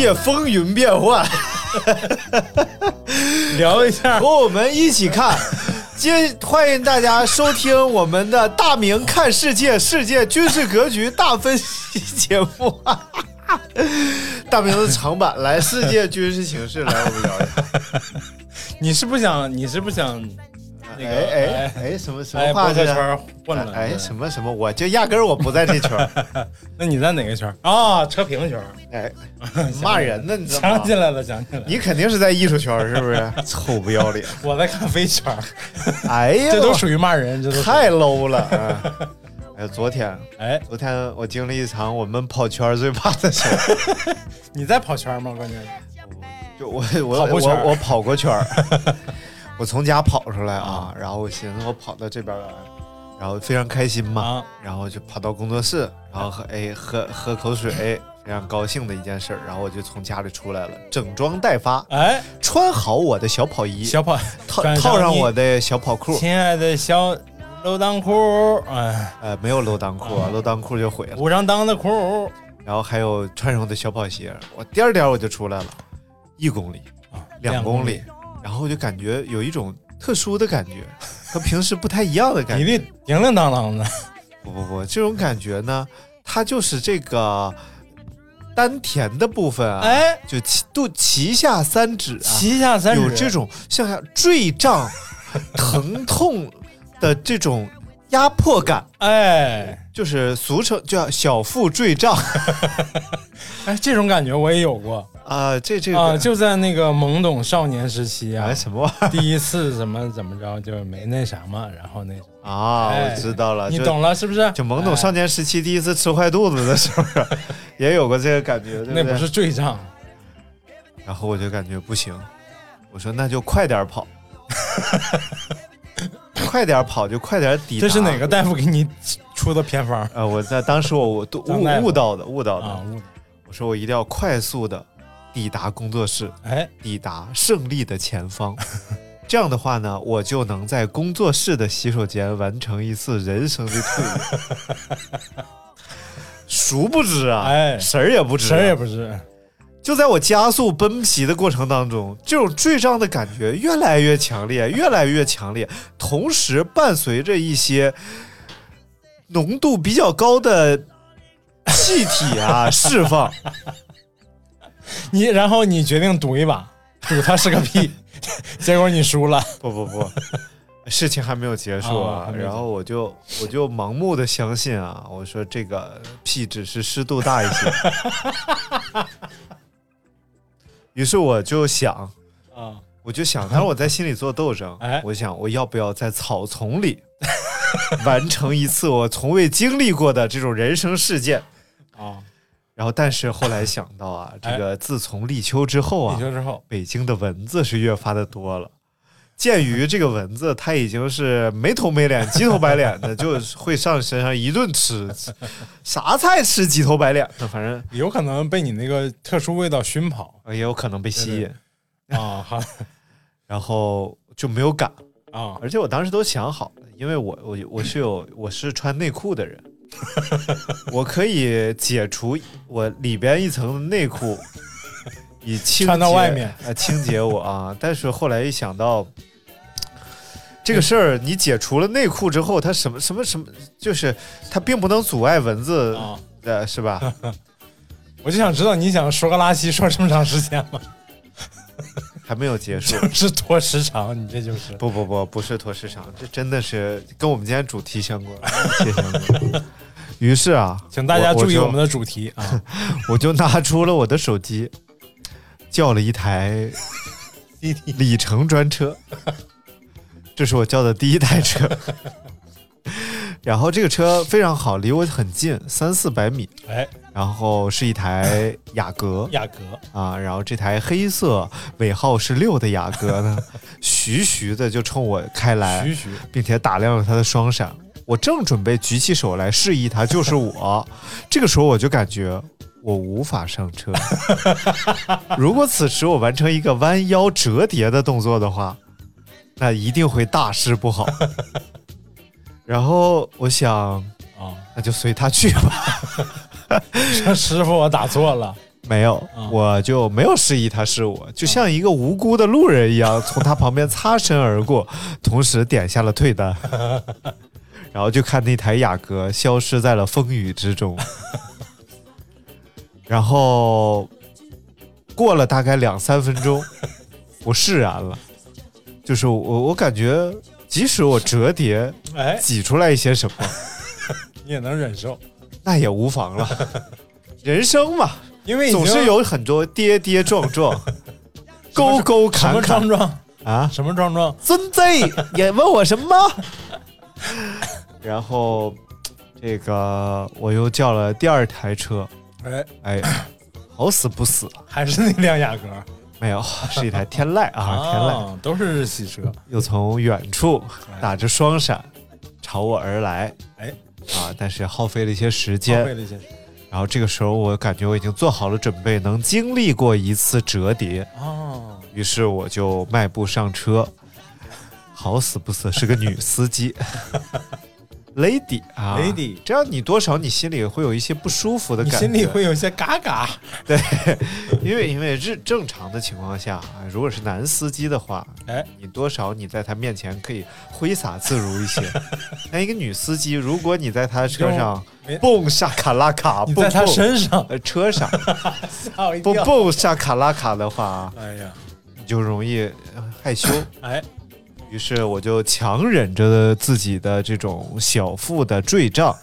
界风云变幻，聊一下和我们一起看。接欢迎大家收听我们的大明看世界世界军事格局大分析节目。大明的长板来世界军事形势，来我们聊一下。你是不想？你是不想？那个哎哎哎，什么什么哎话这圈混了？哎，什么什么？我就压根儿我不在这圈儿。那你在哪个圈？啊，车评圈。哎，骂人呢，你知道吗想起？来了，想起来了。你肯定是在艺术圈儿，是不是？臭不要脸！我在咖啡圈，哎呀，这都属于骂人，这都太 low 了。啊哎，昨天，哎，昨天我经历一场我们跑圈最怕的事儿。你在跑圈吗？关键就我我我我跑过圈儿，我从家跑出来啊，然后我寻思我跑到这边来，然后非常开心嘛，啊，然后就跑到工作室，然后喝哎喝喝口水，非常高兴的一件事儿，然后我就从家里出来了，整装待发，哎，穿好我的小跑衣，小跑，套上套上我的小跑裤，亲爱的小漏裆裤，哎，呃，没有漏裆裤啊，漏裆裤就毁了，无上裆的裤，然后还有穿上我的小跑鞋，我颠儿颠我就出来了，一公里。啊，两公里，然后我就感觉有一种特殊的感觉，和平时不太一样的感觉。你的叮铃当当的，不不不，这种感觉呢，它就是这个丹田的部分啊，哎，就脐肚脐下三指啊，旗下三指有这种像像坠胀、疼痛的这种压迫感，哎就是俗称叫小腹坠胀 哎，这种感觉我也有过啊。这这个啊，就在那个懵懂少年时期啊哎，什么玩意儿第一次怎么怎么着就没那啥嘛，然后那啊？哎我知道了，你懂了是不是？就懵懂少年时期第一次吃坏肚子的时候，也有过这个感觉，对对？哎那不是坠胀，然后我就感觉不行，我说那就快点跑，快点跑就快点抵达。这是哪个？大夫给你出的偏方呃，我在当时我我都张大夫悟悟到的，悟到的。啊？我说我一定要快速的抵达工作室，哎，抵达胜利的前方。这样的话呢，我就能在工作室的洗手间完成一次人生的蜕变。殊不知啊，哎神儿也不知、神儿也不知，就在我加速奔袭的过程当中，这种坠胀的感觉越来越强烈，越来越强烈，同时伴随着一些浓度比较高的气体啊释放。你然后你决定赌一把，赌他是个屁，结果你输了。不不不，事情还没有结束啊。然后我就我就盲目的相信啊，我说这个屁只是湿度大一些。于是我就想，啊，我就想，但是我在心里做斗争，哎我想我要不要在草丛里完成一次我从未经历过的这种人生事件。啊，然后，但是后来想到啊，这个自从立秋之后啊，立秋之后，北京的蚊子是越发的多了。鉴于这个蚊子它已经是没头没脸、鸡头白脸的，就会上身上一顿吃，啥菜吃鸡头白脸的，反正有可能被你那个特殊味道熏跑。也有可能被吸引，啊，好。然后就没有敢。啊，而且我当时都想好了，因为我我我是有我是穿内裤的人，我可以解除我里边一层的内裤，以清洁穿到外面呃清洁我啊。但是后来一想到这个事儿，你解除了内裤之后，它什么什么什么，就是它并不能阻碍蚊子啊的，是吧？我就想知道你想说个拉稀说这么长时间吗？还没有结束。是拖时长，你这就是。不不不，不是拖时长，这真的是跟我们今天主题相关，密切相关。于是啊，请大家注意就我们的主题啊！我就拿出了我的手机，叫了一台 里程专车，这是我叫的第一台车。然后这个车非常好，离我很近，三四百米。哎，然后是一台雅阁 雅阁，啊，然后这台黑色尾号是六的雅阁呢，徐徐的就冲我开来，徐徐并且打亮了它的双闪。我正准备举起手来示意他就是我，这个时候我就感觉我无法上车。如果此时我完成一个弯腰折叠的动作的话，那一定会大事不好。然后我想，啊，那就随他去吧。说师傅，我打错了。没有，啊我就没有示意他是我，就像一个无辜的路人一样，从他旁边擦身而过，同时点下了退单，然后就看那台雅阁消失在了风雨之中。然后过了大概两三分钟，我释然了，就是我我感觉，即使我折叠哎，挤出来一些什么，你也能忍受，那也无妨了。人生嘛，因为总是有很多跌跌撞撞、沟沟什么坎坎啊！什么撞撞，孙子也问我什么？然后这个我又叫了第二台车，哎，哎，好死不死，还是那辆雅阁没有，是一台天籁啊，天籁。啊，都是日系车，又从远处打着双闪朝我而来，哎，啊，但是耗费了一些时耗间费，了一些。然后这个时候我感觉我已经做好了准备，能经历过一次折叠，哦，于是我就迈步上车，好死不死是个女司机 ，lady 啊。Lady 这样你多少你心里会有一些不舒服的感觉，心里会有一些嘎嘎，对，因为因为正正常的情况下，啊如果是男司机的话，哎，你多少你在他面前可以挥洒自如一些，那一个女司机，如果你在他车上蹦下卡拉卡，你在他身上，呃车上 蹦跳，蹦下卡拉卡的话，哎呀，你就容易呃害羞。哎，于是我就强忍着自己的这种小腹的坠胀，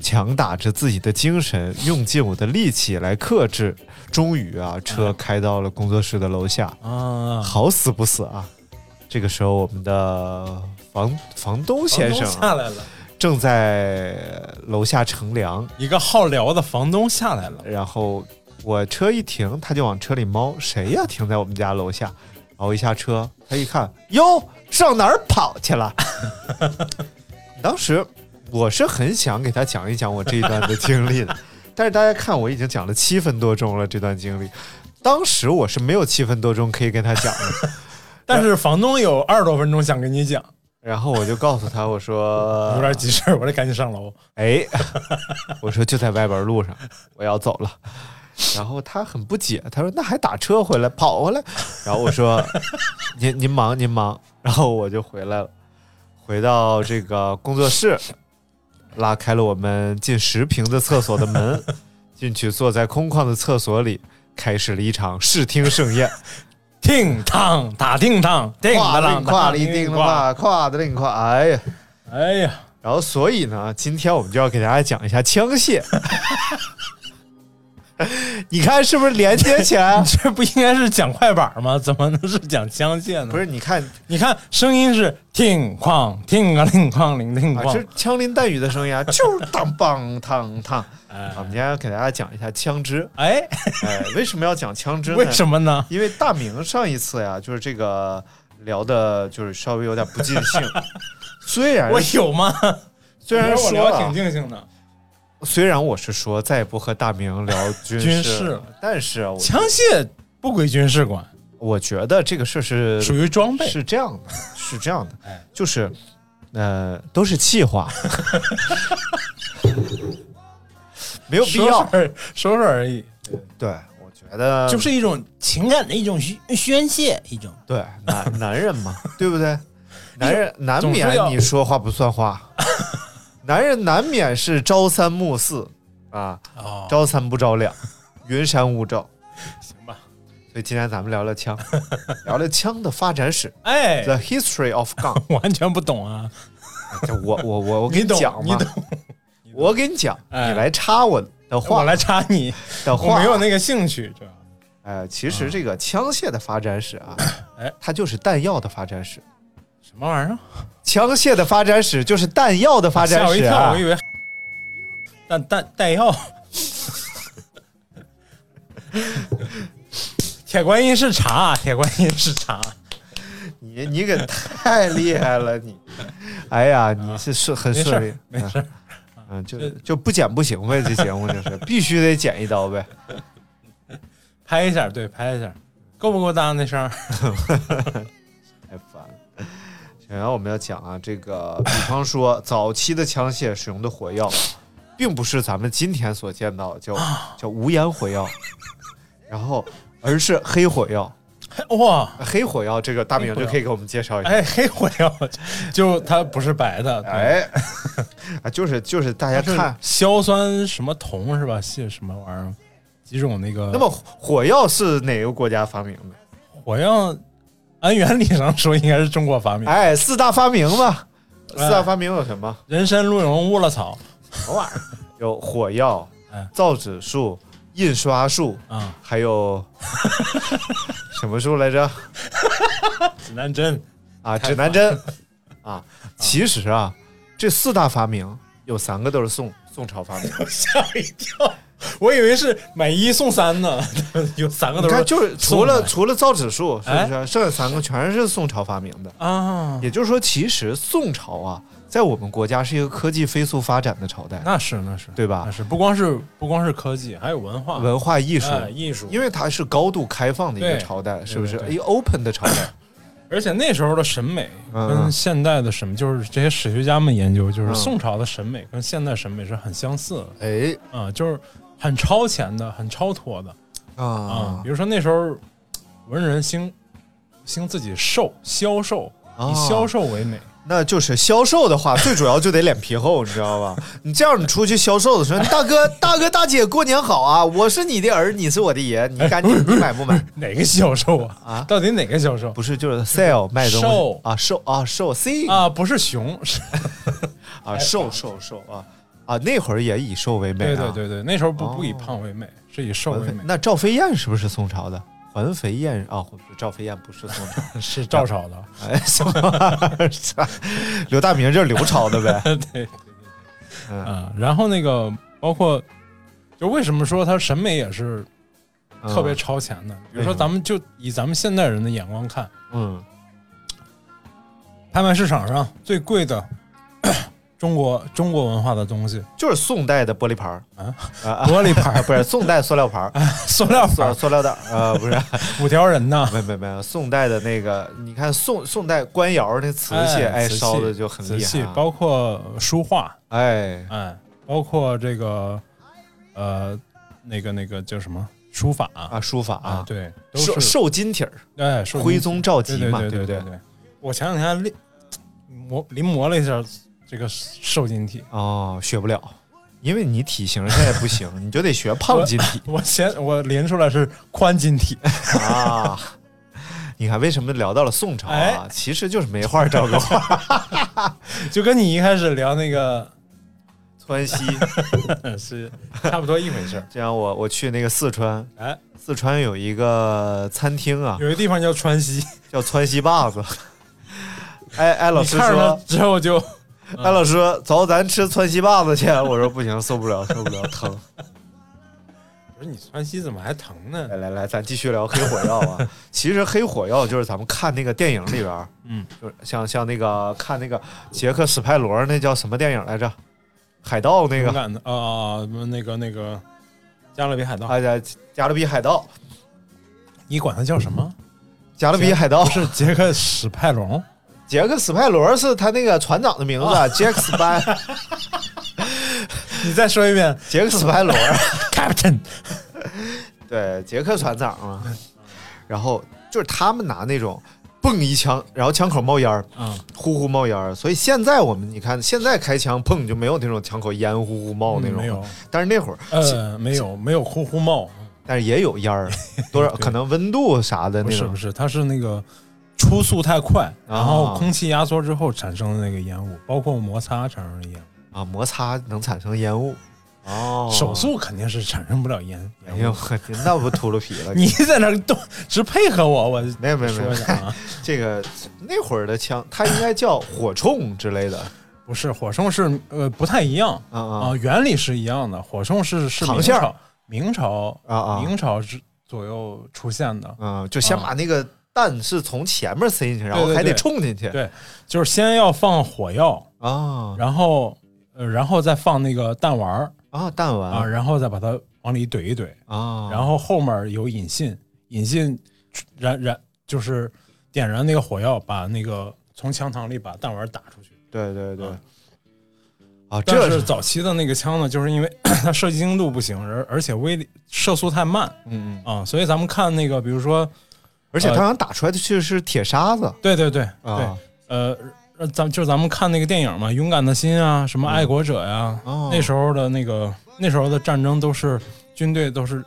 强打着自己的精神，用尽我的力气来克制。终于啊，车开到了工作室的楼下，啊，好死不死啊！这个时候，我们的房房东先生啊下来了，正在楼下乘凉，一个好聊的房东下来了，然后我车一停，他就往车里猫，谁呀？停在我们家楼下。然后一下车，他一看，哟，上哪儿跑去了？当时我是很想给他讲一讲我这一段的经历的，但是大家看我已经讲了七分多钟了，这段经历，当时我是没有七分多钟可以跟他讲的。但是房东有二十多分钟想跟你讲，然后我就告诉他，我说 有点急事儿，我得赶紧上楼。哎，我说就在外边路上，我要走了。然后他很不解，他说那还打车回来跑回来？然后我说您您忙您忙，然后我就回来了，回到这个工作室，拉开了我们近十平的厕所的门，进去坐在空旷的厕所里，开始了一场视听盛宴。叮当打叮当，叮当啷跨里叮跨，跨的令跨，哎呀！哎呀，然后所以呢，今天我们就要给大家讲一下枪械。你看是不是连接起来？这不应该是讲快板吗？怎么能是讲枪械呢？不是，你看你看声音是听哐听啊铃哐铃铃啊，哐是，枪林弹雨的声音啊，就是当梆当当。哎啊我们今天要给大家讲一下枪支。哎，哎，为什么要讲枪支呢？为什么呢？因为大明上一次呀，就是这个聊的，就是稍微有点不尽兴。虽然我有吗？虽然我说聊挺，尽兴的，虽然我是说再也不和大明聊军军事了事，但是枪械不归军事管，我觉得这个事儿是属于装备。是这样的，是这样的。哎，就是呃，都是气话，没有必要。说。说而已，对，我觉得就是一种情感的一种宣宣泄，一种。对男男人嘛，对不对？男人 难免你说话不算话，男人难免是朝三暮四啊，哦，朝三不着两，云山雾罩。行吧，所以今天咱们聊聊枪，聊聊枪的发展史。哎，，The History of Gun。完全不懂啊！这我我我我给你懂讲嘛，你懂，我给你讲，哎。你来插我的话，我来插你，我的话，没有那个兴趣，主要呃，其实这个枪械的发展史啊，哎，它就是弹药的发展史。什么玩意儿？枪械的发展史就是弹药的发展吓我一跳，我以！为弹弹弹药。铁观音是茶，铁观音是茶。你你可太厉害了，你！哎呀，你是顺很顺利儿，，没事。嗯，就就不剪不行呗，这节目就是 必须得剪一刀呗。拍一下，对，拍一下，够不够大那声。然后我们要讲啊，这个比方说早期的枪械使用的火药，并不是咱们今天所见到叫叫无烟火药，然后而是黑火药。哇，黑火药这个大名就可以给我们介绍一下。哎，黑火药就它不是白的，对，哎，啊，就是就是大家看，硝酸什么铜是吧？是什么玩意儿？几种那个？那么火药是哪个国家发明的？火药，按原理上说应该是中国发明。哎，四大发明嘛。哎四大发明有什么？人参、鹿茸、乌拉草什么玩意儿？有火药哎、造纸术、印刷术，啊，还有 什么术来着？指南针。啊，指南针 啊。其实啊，这四大发明有三个都是宋宋朝发明。吓我一跳，我以为是买一送三呢，有三个都是，就是除了除了造纸术，是不哎？是？剩下三个全是宋朝发明的。啊，也就是说，其实宋朝啊，在我们国家是一个科技飞速发展的朝代，那是那是对吧？那是。不光是不光是科技，还有文化。文化艺术，哎艺术，因为它是高度开放的一个朝代，是不是？一个 open 的朝代。而且那时候的审美嗯跟现代的审美，就是这些史学家们研究，就是嗯。宋朝的审美跟现代审美是很相似的。哎。啊，就是很超前的、很超脱的啊啊。比如说那时候文人兴兴自己瘦销售，啊以销售为美。那就是销售的话，最主要就得脸皮厚，你知道吧？你这样，你出去销售的时候，大哥、大哥、大姐，过年好啊！我是你的儿，你是我的爷，你赶紧，你买不买？哪个销售啊？啊到底哪个销售不是，就是 sell 卖东西啊，售啊，售 C 啊？不是熊，是啊，售售售啊啊，那会儿也以瘦为美啊。对对对对，那时候不哦不以胖为美，是以瘦为美。那赵飞燕是不是宋朝的？环肥燕啊，赵飞燕不是宋朝，是赵朝的，哎，什么？刘大明就是刘朝的呗。对对对嗯啊。然后那个包括，就为什么说他审美也是特别超前的？比如说，咱们就以咱们现代人的眼光看，嗯拍卖市场上最贵的中国中国文化的东西，就是宋代的玻璃盘儿。啊？啊，玻璃盘儿？不是宋代塑料盘儿，塑料塑料袋儿呃不是，五条人呢，没没没，宋代的那个，你看宋宋代官窑那瓷器，哎，烧的就很厉害啊，包括书画，哎。哎，包括这个呃那个那个叫什么？书法。啊书法啊，啊，对，都瘦瘦金体儿，哎，受徽宗赵对佶嘛，不对对？对？对。我前两天临磨临摹了一下这个瘦金体，哦，学不了，因为你体型现在不行，你就得学胖金体我先我临出来是宽金体，啊。你看，为什么聊到了宋朝啊哎？其实就是没话找个话。就跟你一开始聊那个 川西，是差不多一回事。这样我我去那个四川，哎，四川有一个餐厅啊，有一个地方叫川西，叫川西坝子。哎哎，老师说，之后就哎老师说走，咱吃川西棒子去。我说不行，受不了，受不了，疼。不是你川西怎么还疼呢？来来来，咱继续聊黑火药啊。其实黑火药就是咱们看那个电影里边儿，嗯，就是像像那个看那个杰克史派罗那叫什么电影来着？海盗那个，啊啊，那个那个加勒比海盗，哎呀，加勒比海盗，你管它叫什么？加勒比海盗是杰克史派龙，杰克斯派罗是他那个船长的名字，杰克斯派，你再说一遍。杰克斯派罗，，Captain。对，杰克船长嘛。然后就是他们拿那种嘣一枪，然后枪口冒烟儿，啊，呼呼冒烟儿。所以现在我们你看，现在开枪砰就没有那种枪口烟呼呼冒那种，嗯没有，但是那会儿，呃，没有没有呼呼冒，但是也有烟儿，多少可能温度啥的那种。不是不是，它是那个出速太快，啊然后空气压缩之后产生的那个烟雾，包括摩擦产生的烟雾。啊，摩擦能产生烟雾。哦，手速肯定是产生不了烟哎呦，那不秃噜皮了？你在那儿动，只配合我，我 没有没有没有这个那会儿的枪，它应该叫火铳之类的不是火铳是呃不太一样啊原理是一样的。火铳是是明朝明朝啊啊明朝之左右出现的，啊！就先把那个弹是从前面塞进去，然后还得冲进去。对，就是先要放火药，啊。然后呃然后再放那个弹丸儿。啊！弹丸。啊，然后再把它往里怼一怼，啊，然后后面有引信，引信燃燃就是点燃那个火药，把那个从枪膛里把弹丸打出去。对对对。啊。这是早期的那个枪呢，就是因为 它射击精度不行，而而且威力射速太慢。嗯嗯，啊，所以咱们看那个，比如说，而且他好像打出来的却是铁沙子。对对对对，啊。呃，呃咱就咱们看那个电影嘛，《勇敢的心》啊，什么《爱国者》呀、哦。那时候的那个那时候的战争都是军队都是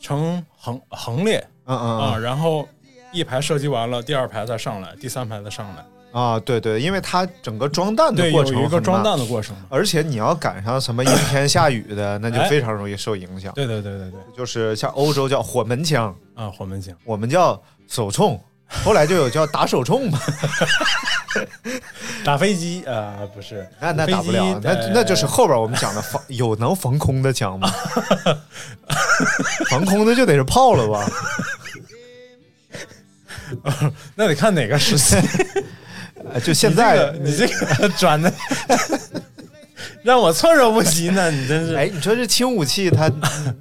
成横横列嗯嗯啊，嗯然后一排射击完了，第二排再上来，第三排再上来，啊，对对，因为它整个装弹的过程有一个装弹的过程。而且你要赶上什么阴天下雨的，那就哎非常容易受影响。对对对对对，就是像欧洲叫火门枪，啊，火门枪，我们叫手冲，后来就有叫打手冲嘛，打飞机啊、不是，那那打不了，那呃那就是后边我们讲的防有能防空的枪吗？防空的就得是炮了吧？那得看哪个时期。呃就现在，你这个 转的，让我措手不及呢。你真是，哎，你说这轻武器它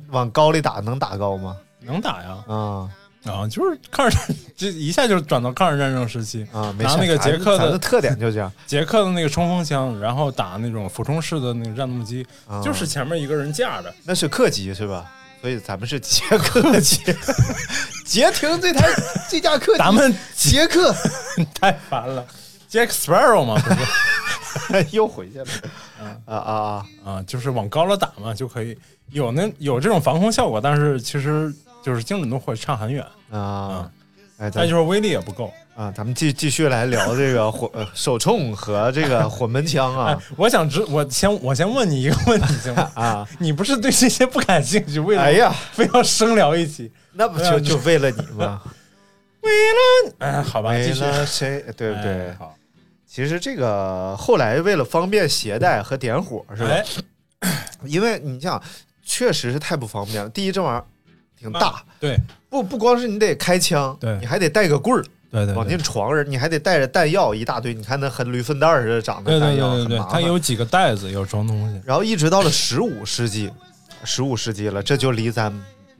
往高里打能打高吗？能打呀啊啊！就是抗日战，这一下就转到抗日战争时期。啊，没事拿那个捷克的的特点就这样，捷克的那个冲锋枪，然后打那种俯冲式的那个战斗机，啊就是前面一个人架着，那是客机是吧？所以咱们是捷克机，捷停这台这架客机，咱们捷克太烦了。Jack Sparrow 嘛，不是 又回去了，啊啊啊！啊，就是往高了打嘛，就可以有那有这种防空效果，但是其实就是精准度会差很远，啊，哎，咱再就是威力也不够。啊，咱们继继续来聊这个火呃手冲和这个火门枪 哎啊，我想知，我先我先问你一个问题行吗？啊，你不是对这些不感兴趣，为了哎呀，非要生聊一起？那不就就为了你吗？为了哎，好吧，为继续，了谁？对不对哎？好，其实这个后来为了方便携带和点火，是吧？哎，因为你想，确实是太不方便了。第一，这玩意儿挺大，对不不光是你得开枪，对你还得带个棍儿对对往进闯人，你还得带着弹药一大堆。你看那和驴粪蛋似的长的弹药，对对对。它有几个袋子要装东西。然后一直到了十五世纪，十五世纪了，这就离咱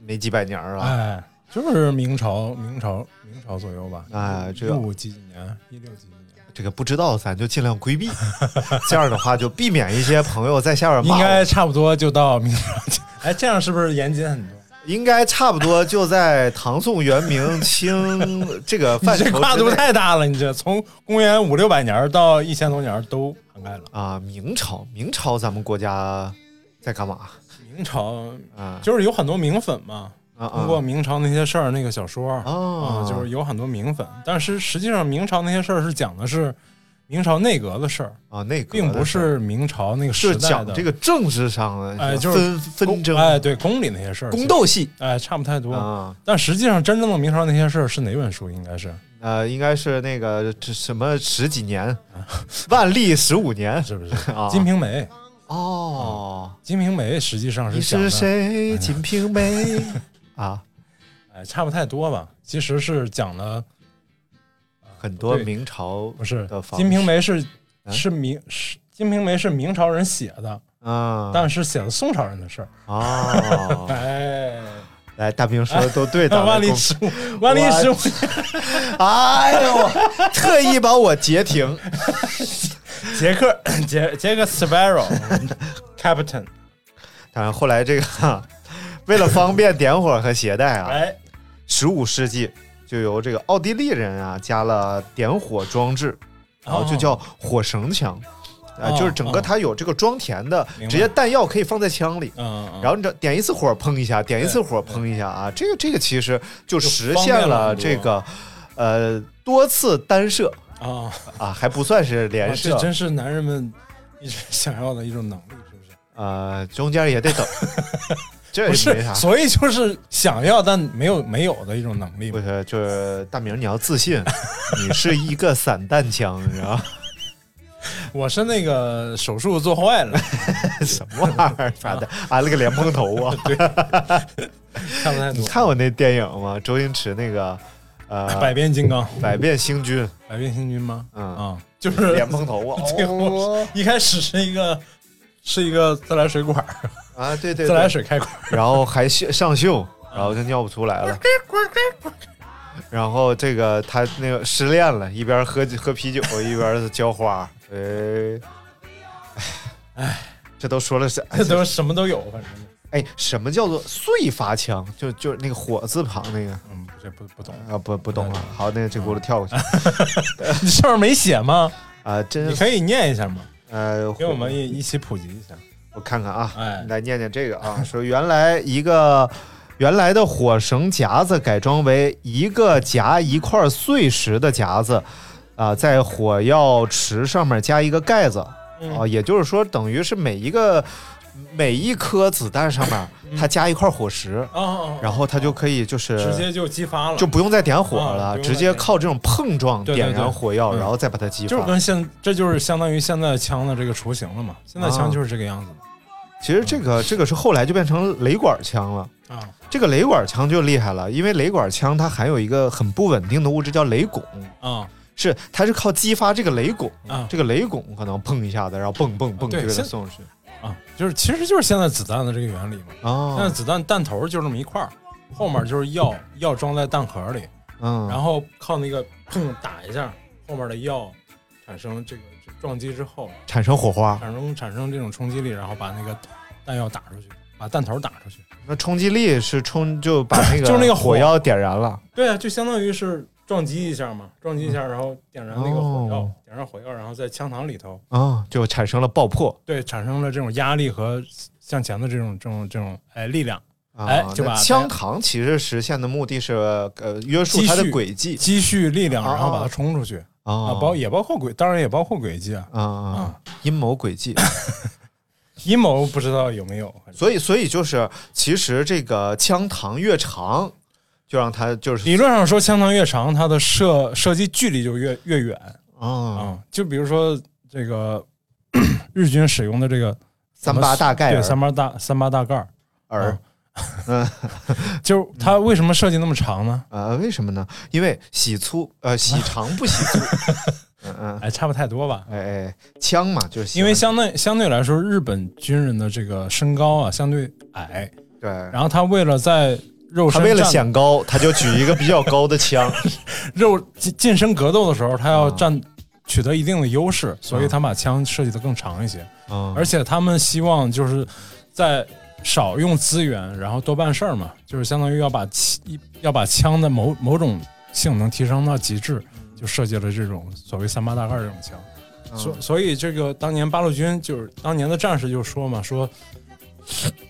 没几百年儿啊。哎，就是明朝，明朝，明朝左右吧。哎，这个六几几年，一六几这个不知道，咱就尽量规避。这样的话，就避免一些朋友在下边骂。应该差不多就到明朝。哎，这样是不是严谨很多？应该差不多就在唐宋元明清这个范畴这跨度太大了，你这从公元五六百年到一千多年都涵盖了。啊。明朝，明朝咱们国家在干嘛明朝啊？就是有很多明粉嘛，通过明朝那些事儿那个小说啊，啊，就是有很多名粉，但是实际上明朝那些事儿是讲的是明朝内阁的事儿，啊，内阁并不是明朝那个是时代的讲这个政治上的，哎就是纷纷争、哎，对宫里那些事儿，宫斗戏。哎，差不太多。啊。但实际上，真正的明朝那些事儿是哪本书？应该是？呃，应该是那个这什么十几年，万历十五年？是不是？啊。《金瓶梅》《哦，金瓶梅》实际上是你是谁？金瓶梅啊，哎，差不太多吧。其实是讲了，很多明朝不是《的金瓶梅》是啊是明是《金瓶梅》是明朝人写的，啊但是写的宋朝人的事儿。哦，哎，来，大兵说的都对，咱们公万历十五，万历十五，哎呦，特意把我截停。杰克杰杰克 Sparrow，Captain，当然后来这个哈 为了方便点火和携带啊，哎，十五世纪就由这个奥地利人啊加了点火装置，然后就叫火绳枪。啊，哦就是整个哦它有这个装填的，直接弹药可以放在枪里。然后你这点一次火砰一下，点一次火砰一下啊，这个这个其实就实现了这个呃多次单射啊，啊，还不算是连射这，真是男人们一直 想要的一种能力，是不是？呃，中间也得等，这不也没啥是，。所以就是想要但没有没有的一种能力。不是，就是大明，你要自信，你是一个散弹枪，你知道吗？我是那个手术做坏了，什么玩意儿？反正安了个莲蓬头啊！看不太多。你看我那电影吗？周星驰那个呃百变金刚、百变星君，百变星君吗？嗯啊，就是莲蓬头啊，这个哦一开始是一个是一个自来水管儿，啊，对对，自来，水开关，然后还上上锈，然后就尿不出来了。然后这个他那个失恋了，一边喝喝啤酒一边浇花，哎，哎，这都说了是这都什么都有，反正哎，什么叫做碎发枪？就就是那个火字旁那个嗯，这不不懂。啊，不不懂了。好，那这轱辘跳过去 你上面没写吗？啊，真你可以念一下吗？呃，给我们一一起普及一下。我看看啊，哎。来念念这个啊，说原来一个原来的火绳夹子改装为一个夹一块碎石的夹子，啊、在火药池上面加一个盖子，啊、嗯。也就是说，等于是每一个每一颗子弹上面它加一块火石，然后它就可以就是直接就激发了，就不用再点火了，直接靠这种碰撞点燃火药，嗯然后再把它激发。就是跟现这就是相当于现在枪的这个雏形了嘛。现在枪就是这个样子其实这个这个是后来就变成雷管枪了。啊。这个雷管枪就厉害了，因为雷管枪它含有一个很不稳定的物质叫雷汞，啊。是它是靠激发这个雷汞，啊。这个雷汞可能碰一下子，然后蹦蹦蹦就给它送出去。啊！就是其实就是现在子弹的这个原理嘛。现在哦，子弹弹头就这么一块儿，后面就是药药装在弹壳里，嗯，然后靠那个砰打一下，后面的药产生这个撞击之后，产生火花，产生产生这种冲击力，然后把那个弹药打出去，把弹头打出去。那冲击力是冲就把那个 就是那个火火药点燃了。对啊，就相当于是撞击一下嘛，撞击一下，然后点燃那个火药，哦点燃火药，然后在枪膛里头，啊、就产生了爆破对，产生了这种压力和向前的这种这种这种哎力量，啊！哎就把枪膛其实实现的目的是呃约束积它的轨迹积蓄力量，哦然后把它冲出去啊，啊包也包括轨，当然也包括轨迹啊。啊啊阴谋诡计。阴谋不知道有没有，所以，所以就是，其实这个枪膛越长，就让它就是理论上说，枪膛越长，它的射射击距离就越越远啊，啊。就比如说这个 日军使用的这个三八大盖对三八大三八大盖儿，儿。嗯 就是它为什么设计那么长呢？呃，为什么呢？因为喜粗呃喜长不喜粗，嗯嗯，哎，差不太多吧。哎哎，枪嘛就是因为相对相对来说，日本军人的这个身高啊相对矮，对，然后他为了在肉他为了显高，他就举一个比较高的枪，肉近近身格斗的时候，他要啊。占取得一定的优势，所以他把枪设计的更长一些。嗯，而且他们希望就是在少用资源，然后多办事儿嘛，就是相当于要把气要把枪的某某种性能提升到极致，就设计了这种所谓三八大盖这种枪。嗯所所以这个当年八路军就是当年的战士就说嘛，说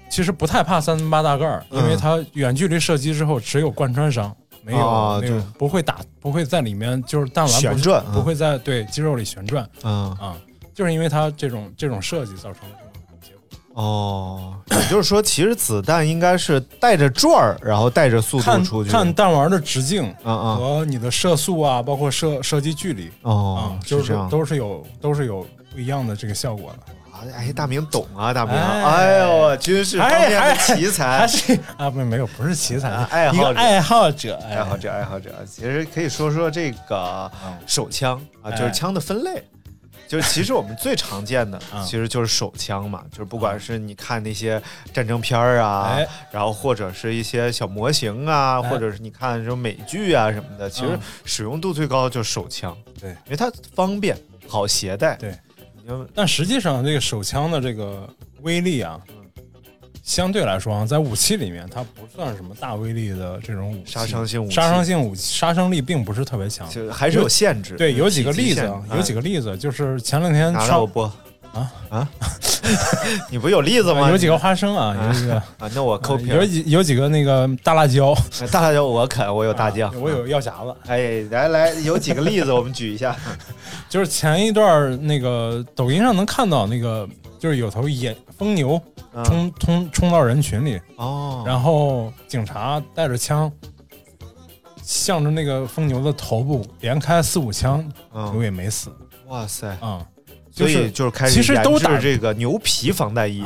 其实不太怕三八大盖儿，因为嗯它远距离射击之后只有贯穿伤。没有就不会打，不会在里面就是弹丸不旋转嗯不会在对肌肉里旋转嗯啊，就是因为它这种这种设计造成的这种结果。哦，也就是说，其实子弹应该是带着转儿，然后带着速度看出去，看弹丸的直径和你的射速啊，包括射射击距离哦啊，，就是。都是有都是有不一样的这个效果的。哎，大明懂啊，大明，哎。哎呦，军事方面的奇才，还是啊，不没有，不是奇才，啊爱好者。爱好者，哎。爱好者，爱好者，其实可以说说这个手枪啊，哎。就是枪的分类。就是其实我们最常见的嗯。其实就是手枪嘛，就是不管是你看那些战争片儿啊哎，然后或者是一些小模型啊，哎。或者是你看这种美剧啊什么的，其实嗯。使用度最高的就是手枪，对。因为它方便好携带。对。你就，但实际上这个手枪的这个威力啊，相对来说啊，在武器里面它不算什么大威力的这种武器，杀伤性武器杀伤性武器杀伤力并不是特别强。就还是有限制。对，有几个例子啊，有几个个例子，就是前两天拿来川我播 你不有例子吗？有几个花生啊，有几个 啊？那我抠皮有。几有几个那个大辣椒，大辣椒我啃，我有大酱，我有药匣子。哎，来来，有几个例子我们举一下。就是前一段那个抖音上能看到那个，就是有头野疯牛嗯冲冲冲到人群里，哦，然后警察带着枪，向着那个疯牛的头部连开四五枪，牛嗯，也没死哇塞，啊、所以就是就是开始其实都打这个牛皮防弹衣。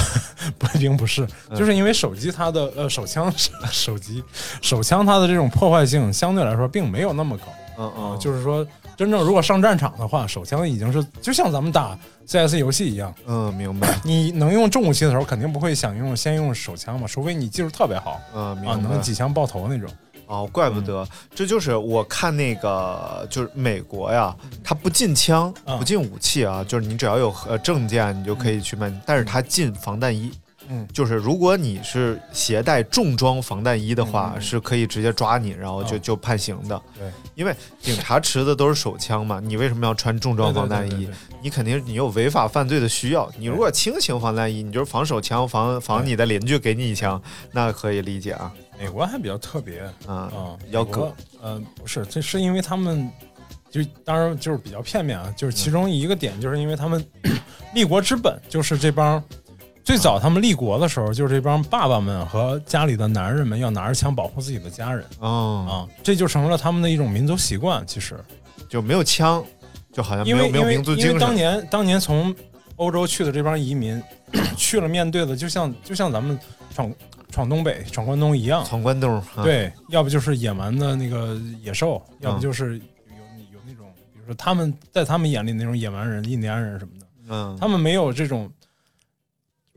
不并不是，嗯就是因为手机它的呃手枪 手机手枪它的这种破坏性相对来说并没有那么高嗯啊、嗯，就是说真正如果上战场的话，手枪已经是就像咱们打 CS 游戏一样，嗯，明白，你能用重武器的时候肯定不会想用先用手枪嘛，除非你技术特别好嗯，啊，明白能。几枪爆头那种。哦，怪不得，这就是我看那个，就是美国呀，他不禁枪，嗯不禁武器啊，就是你只要有呃证件，你就可以去卖，但是它禁防弹衣。嗯就是如果你是携带重装防弹衣的话，是可以直接抓你，然后就、哦就判刑的。对，因为警察持的都是手枪嘛，你为什么要穿重装防弹衣？对对对对你肯定你有违法犯罪的需要。你如果轻型防弹衣，你就是防手枪，防防你的邻居给你一枪，那可以理解啊。美国还比较特别嗯，啊，比较葛美国。呃，不是，这是因为他们就当然就是比较片面啊，就是其中一个点，就是因为他们 立国之本就是这帮。最早他们立国的时候，就是这帮爸爸们和家里的男人们要拿着枪保护自己的家人哦，啊，这就成了他们的一种民族习惯。其实，就没有枪，就好像没因有没有为因为因民族精神。为当年当年从欧洲去的这帮移民，去了面对的就像就像咱们闯闯东北、闯关东一样，闯关东，啊，对，要不就是野蛮的那个野兽，要嗯不就是有有那种，比如说他们在他们眼里那种野蛮人、印第安人什么的，嗯，他们没有这种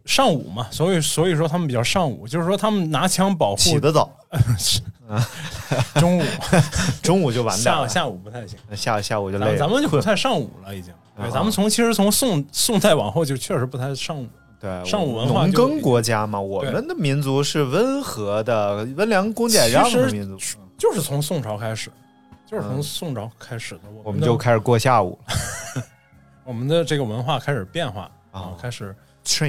尚武嘛，所以所以说他们比较尚武，就是说他们拿枪保护起得早，中午，中午就完蛋了，下下午不太行，下下午就累了。咱咱们就不太上午了，已经。对，啊。咱们从其实从宋宋代往后就确实不太尚武。对上午文化就农耕国家嘛，我们的民族是温和的、温良恭俭让的民族，就是从宋朝开始，就是从宋朝开始的，我们的就开始过下午 我们的这个文化开始变化啊啊，开始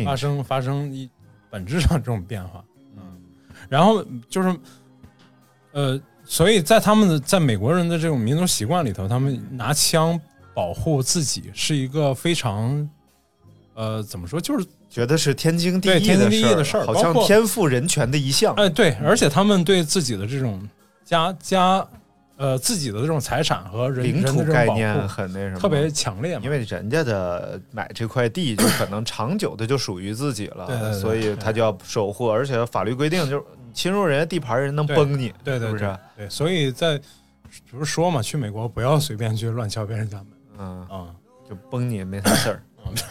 发生发生一本质上这种变化。嗯，然后就是呃，所以在他们的在美国人的这种民族习惯里头，他们拿枪保护自己是一个非常呃怎么说，就是觉得是天经地义的的事儿好像天赋人权的一项。哎对，而且他们对自己的这种家家呃自己的这种财产和人领土概念很那什么，特别强烈嘛因。为人家的买这块地就可能长久的就属于自己了，对对对所以他就要守护，而且法律规定就是侵入人家地盘，人能崩你，对对是不是？对，所以在不是说嘛，去美国不要随便去乱敲别人家门嗯，啊。就崩你没啥事儿。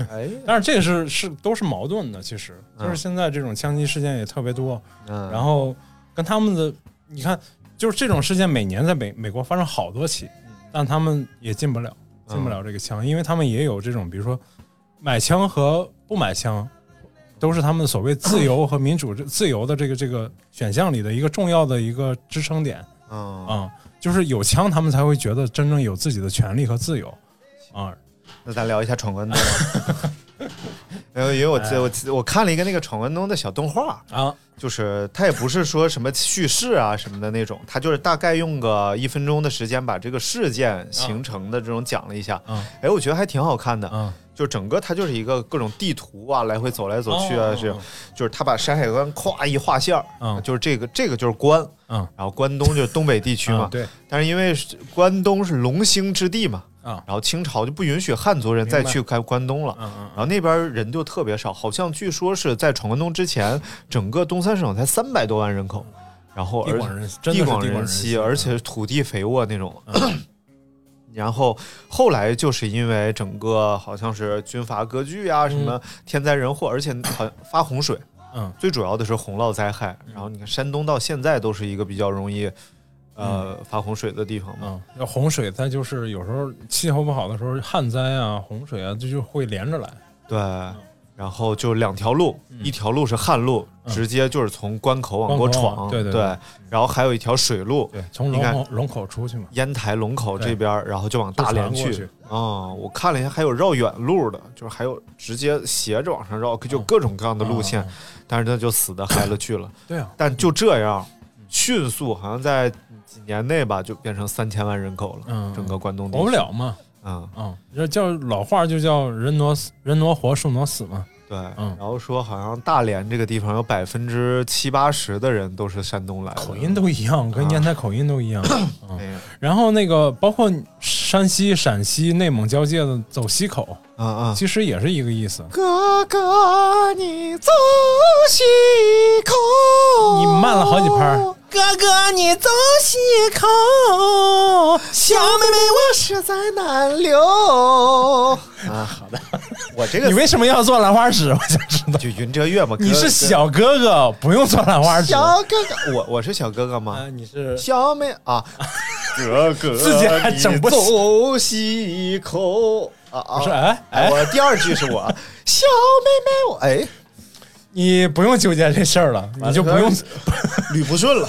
但是这个是是都是矛盾的，其实就是嗯现在这种枪击事件也特别多，嗯，然后跟他们的你看，就是这种事件每年在美美国发生好多起，但他们也进不了进不了这个枪，因为他们也有这种比如说买枪和不买枪。都是他们所谓自由和民主、自由的这个这个选项里的一个重要的一个支撑点嗯，啊、就是有枪，他们才会觉得真正有自己的权利和自由啊、那咱聊一下闯关东吧。因为因为我哎。我我看了一个那个闯关东的小动画，啊！就是它也不是说什么叙事啊什么的那种，它就是大概用个一分钟的时间把这个事件形成的这种讲了一下。嗯。哎，我觉得还挺好看的。嗯，就整个它就是一个各种地图啊，来回走来走去啊，哦。这种就是他把山海关咵一画线儿，嗯。就是这个这个就是关，嗯，然后关东就是东北地区嘛，嗯对。但是因为是关东是龙兴之地嘛，啊，然后清朝就不允许汉族人再去开关东了。嗯嗯然后那边人就特别少，好像据说是在闯关东之前，整个东三省才三百多万人口，然后而地广人稀，稀，而且土地肥沃那种。嗯。然后后来就是因为整个好像是军阀割据啊，什么天灾人祸，而且好像发洪水，嗯。最主要的是洪涝灾害。然后你看山东到现在都是一个比较容易呃发洪水的地方嘛。嗯，要洪水，它就是有时候气候不好的时候，旱灾啊、洪水啊，这就会连着来。对，然后就两条路，一条路是旱路，嗯直接就是从关口往过闯，对对对对然后还有一条水路，对，从你看龙口龙口出去嘛，烟台龙口这边，然后就往大连去。啊、我看了一下，还有绕远路的，就是还有直接斜着往上绕，就各种各样的路线，但是他就死的 嗨了去了。对啊，但就这样，迅速好像在几年内吧，就变成三千万人口了。嗯整个关东地活不。了嘛，嗯，嗯，这叫老话就叫人挪死人挪活，树挪死嘛，对。嗯然后说，好像大连这个地方有百分之七八十的人都是山东来的，口音都一样，跟烟台口音都一样。嗯哎然后那个包括山西、陕西、内蒙交界的走西口，啊啊！其实也是一个意思。哥哥，你走西口，你慢了好几拍儿。哥哥，你走西口，小妹妹我实在难留。啊，好的，我这个你为什么要做兰花指？我想知道。就云遮月嘛？你是小哥哥，不用做兰花指。小哥哥，我我是小哥哥吗？啊，你是小妹啊，哥哥，自己还整不你走西口啊啊！不是？哎哎，哎，我第二句是我小妹妹，我哎你不用纠结这事儿了，你就不用 捋不顺了。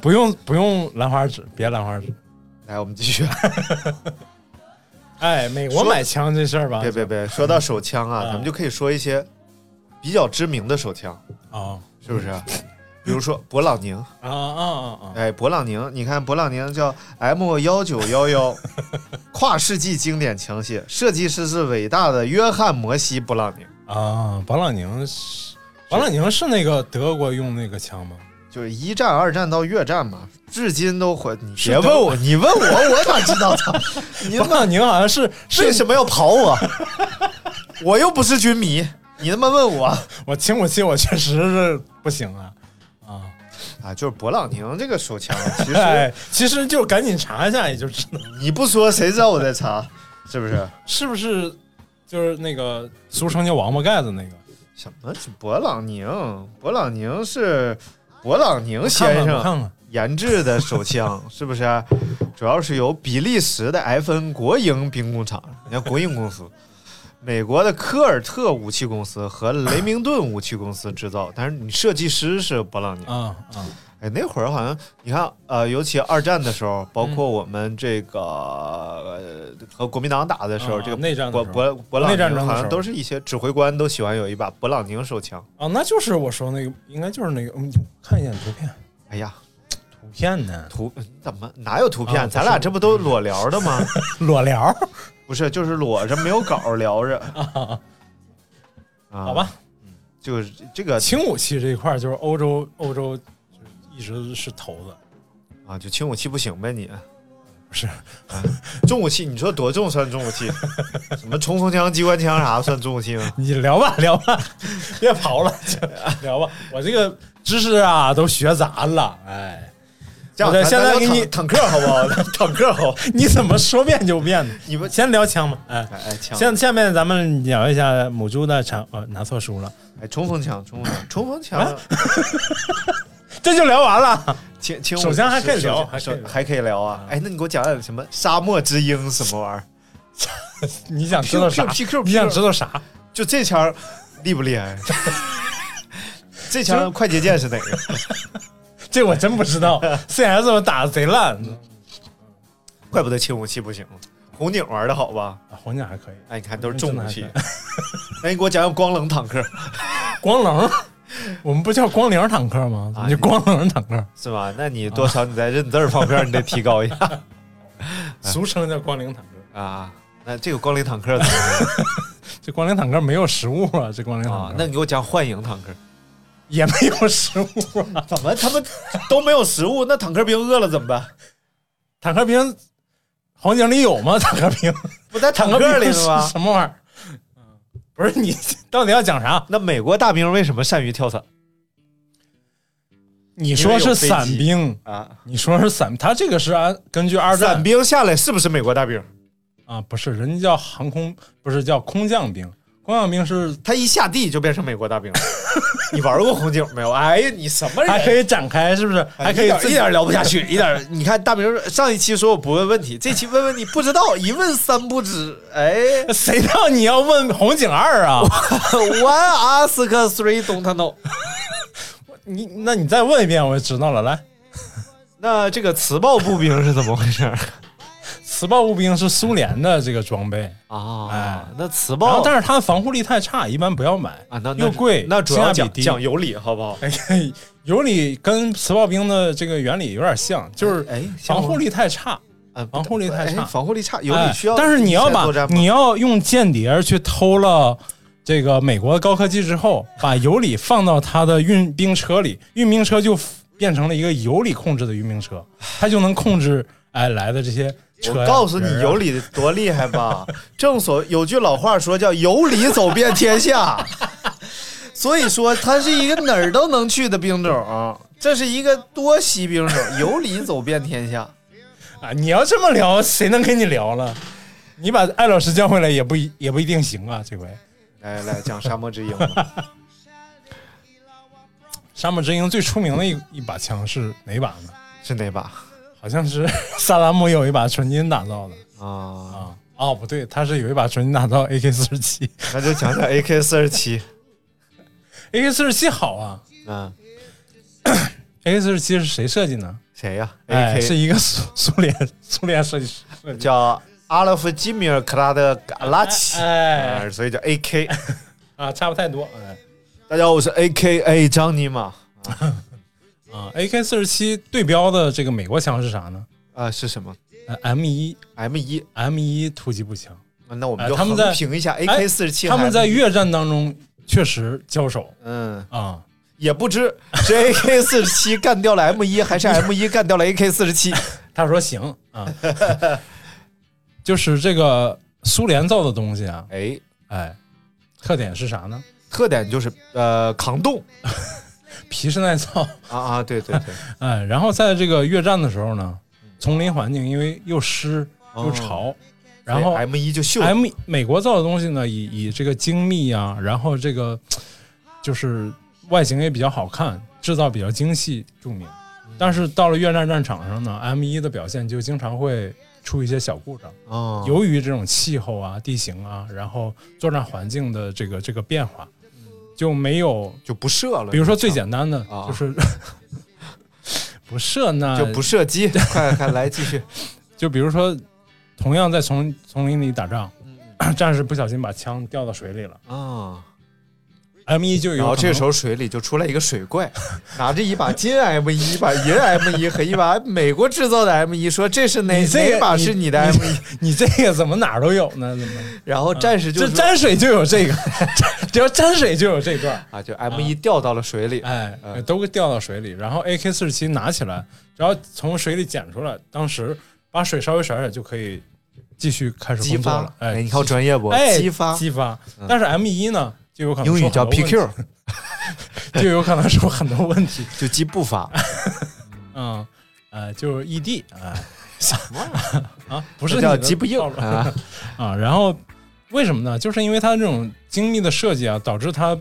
不用不用兰花指，别兰花指。来，我们继续。哎，美国说买枪这事儿吧，别别别，说到手枪啊，啊咱们就可以说一些比较知名的手枪，啊是不是？比如说勃朗宁，啊啊啊啊！哎，勃朗宁，你看勃朗宁叫 M 幺九幺幺，跨世纪经典枪械，设计师是伟大的约翰摩西勃朗宁。啊，勃朗宁是勃朗宁是那个德国用那个枪吗？就是一战、二战到越战嘛，至今都活。你别问我，你问我，我哪知道？他！你勃朗宁好像是为，什么要跑我？我又不是军迷，你他妈问我我轻武器我确实是不行啊啊！啊？就是勃朗宁这个手枪，其实哎，其实就赶紧查一下也就知道你不说谁知道我在查？是不是？是不是就是那个俗称叫王八盖子那个什么是勃朗宁？勃朗宁是勃朗宁先生研制的手枪，是不是？主要是由比利时的埃芬国营兵工厂，人家国营公司，美国的科尔特武器公司和雷明顿武器公司制造，但是你设计师是勃朗宁。啊啊哎，那会儿好像你看，呃，尤其二战的时候，包嗯括我们这个、呃和国民党打的时候，啊这个内战的勃时候勃勃朗内战争的宁好像都是一些指挥官都喜欢有一把勃朗宁手枪。啊！那就是我说那个，应该就是那个，嗯，看一眼图片，哎呀，图片呢？图怎么哪有图片？啊咱俩这不都裸聊的吗？裸聊，不是，就是裸着没有稿聊着。啊，好吧。就是这个轻武器这一块儿就是欧洲，欧洲就是一直是头子，啊，就轻武器不行呗你。不是啊，重武器，你说多重算重武器？什么冲锋枪、机关枪啥算重武器吗？你聊吧聊吧，别刨了，聊吧。我这个知识啊都学杂了，哎，我现在给你坦坦克好不好？坦克好。你怎么说变就变呢？你们先聊枪吧，哎。哎哎枪，下下面咱们聊一下母猪的产，呃，拿错书了，哎冲锋枪，冲锋枪，冲锋枪啊，这就聊完了。轻轻武手枪还可以聊还可以聊手还可以聊啊。哎，那你给我讲讲什么沙漠之鹰什么玩意儿？你想知道啥 Q Q Q？你想知道啥？就这枪厉不厉害？这枪快捷键是哪个？这我真不知道。CS 我打的贼烂，怪不得轻武器不行，红警玩的好吧？啊红警还可以，哎，你看都是重武器。那你给我讲讲光棱坦克光棱，我们不叫光棱坦克吗？啊你就光棱坦克，是吧？那你多少你在认字儿方面你得提高一下 俗称叫光棱坦克。啊。那这个光棱坦克怎么 这光棱坦克没有食物啊，这光棱样啊坦？克那你给我讲幻影坦克，也没有食物啊。怎么他们都没有食物？那坦克兵饿了怎么办？坦克兵黄金里有吗？坦克兵，不在坦克里是吧？什么玩意儿？不是你 到底要讲啥？那美国大兵为什么善于跳伞你说是伞兵，啊？你说是伞，他这个是按根据二战伞兵下来是不是美国大兵？啊，不是，人家叫航空，不是叫空降兵。红警兵是他一下地就变成美国大兵了。你玩过红警没有？哎呀，你什么人？还可以展开，是不是？还可以一点聊不下去，一点。你看大明上一期说我不问问题，这期问问题不知道，一问三不知。哎谁让你要问红警二啊？One ask three don't know。你那你再问一遍，我就知道了。来，那这个磁暴步兵是怎么回事磁暴步兵是苏联的这个装备，啊？哎那磁然后暴但是它的防护力太差，一般不要买啊，那那又贵，那主要讲。讲有理，好不好？哎，有理跟磁暴兵的这个原理有点像，就是哎防护力太差。啊，防护力太差哎防护力差，有哎理需要。但是你要把你要用间谍去偷了这个美国的高科技之后，把尤里放到他的运兵车里，运兵车就变成了一个尤里控制的运兵车，他就能控制哎来的这些。我告诉你有理多厉害吧？正所有句老话说叫“有理走遍天下”，所以说他是一个哪儿都能去的兵种，这是一个多栖兵种，有理走遍天下。啊，你要这么聊，谁能跟你聊了？你把艾老师叫回来也不一也不一定行啊，这回。来来讲沙漠之鹰吧，沙漠之鹰最出名的一一把枪是哪把呢？是哪把好像是 萨拉姆有一把纯金打造的啊？啊。哦，不对，他是有一把纯金打造 AK 四十七 那就讲讲 AK 四十七。AK 四十七好啊嗯，，AK 四十七是谁设计呢？谁呀哎，是一个苏苏联苏联设计师设计。叫阿勒夫基米尔克拉德嘎拉奇，哎哎，所以叫 AK。啊，差不太多。哎大家好，我是 AKA 张尼玛啊，AK 四十七对标的这个美国枪是啥呢？啊，是什么呃，M 一？M 一。M 一突击步枪。那我们他们在评一下哎 AK 四十七。他们在越战当中确实交手嗯，啊。也不知是 AK 四十七 干掉了 M 一，还是 M 一干掉了 AK 四十七。他说行啊，就是这个苏联造的东西啊，哎，哎，特点是啥呢？特点就是呃抗冻皮实耐造，啊啊，对对对，哎，然后在这个越战的时候呢，丛林环境因为又湿又潮，然后 M 一就秀。M 美国造的东西呢，以以这个精密啊，然后这个就是外形也比较好看，制造比较精细著名。但是到了越战战场上呢，M 一的表现就经常会出一些小故障。哦，由于这种气候啊、地形啊，然后作战环境的这个这个变化，就没有，就不射了。比如说最简单的啊就是 不射那就不射击，快快来继续。就比如说，同样在丛丛林里打仗，嗯战士不小心把枪掉到水里了啊，，M 一就有然后这时候水里就出来一个水怪，拿着一把金 M 一、一把银 M 一和一把美国制造的 M 一，说这是哪这个哪把是你的 M 一？你这个怎么哪儿都有呢？怎么？然后战士就这沾水就有这个，只要沾水就有这段。啊，就 M 一掉到了水里。哎，嗯都掉到水里，然后 AK 四十七拿起来，然后从水里捡出来，当时把水稍微甩甩就可以继续开始激发工作了。，哎，你靠专业不？哎，激发，激发嗯。但是 M 一呢，就有可能英语叫 PQ，就有可能出很多问题。就记步伐。嗯，呃，就是 ED 啊，什么啊？不是叫你的激不硬啊啊。然后为什么呢？就是因为它这种精密的设计啊，导致它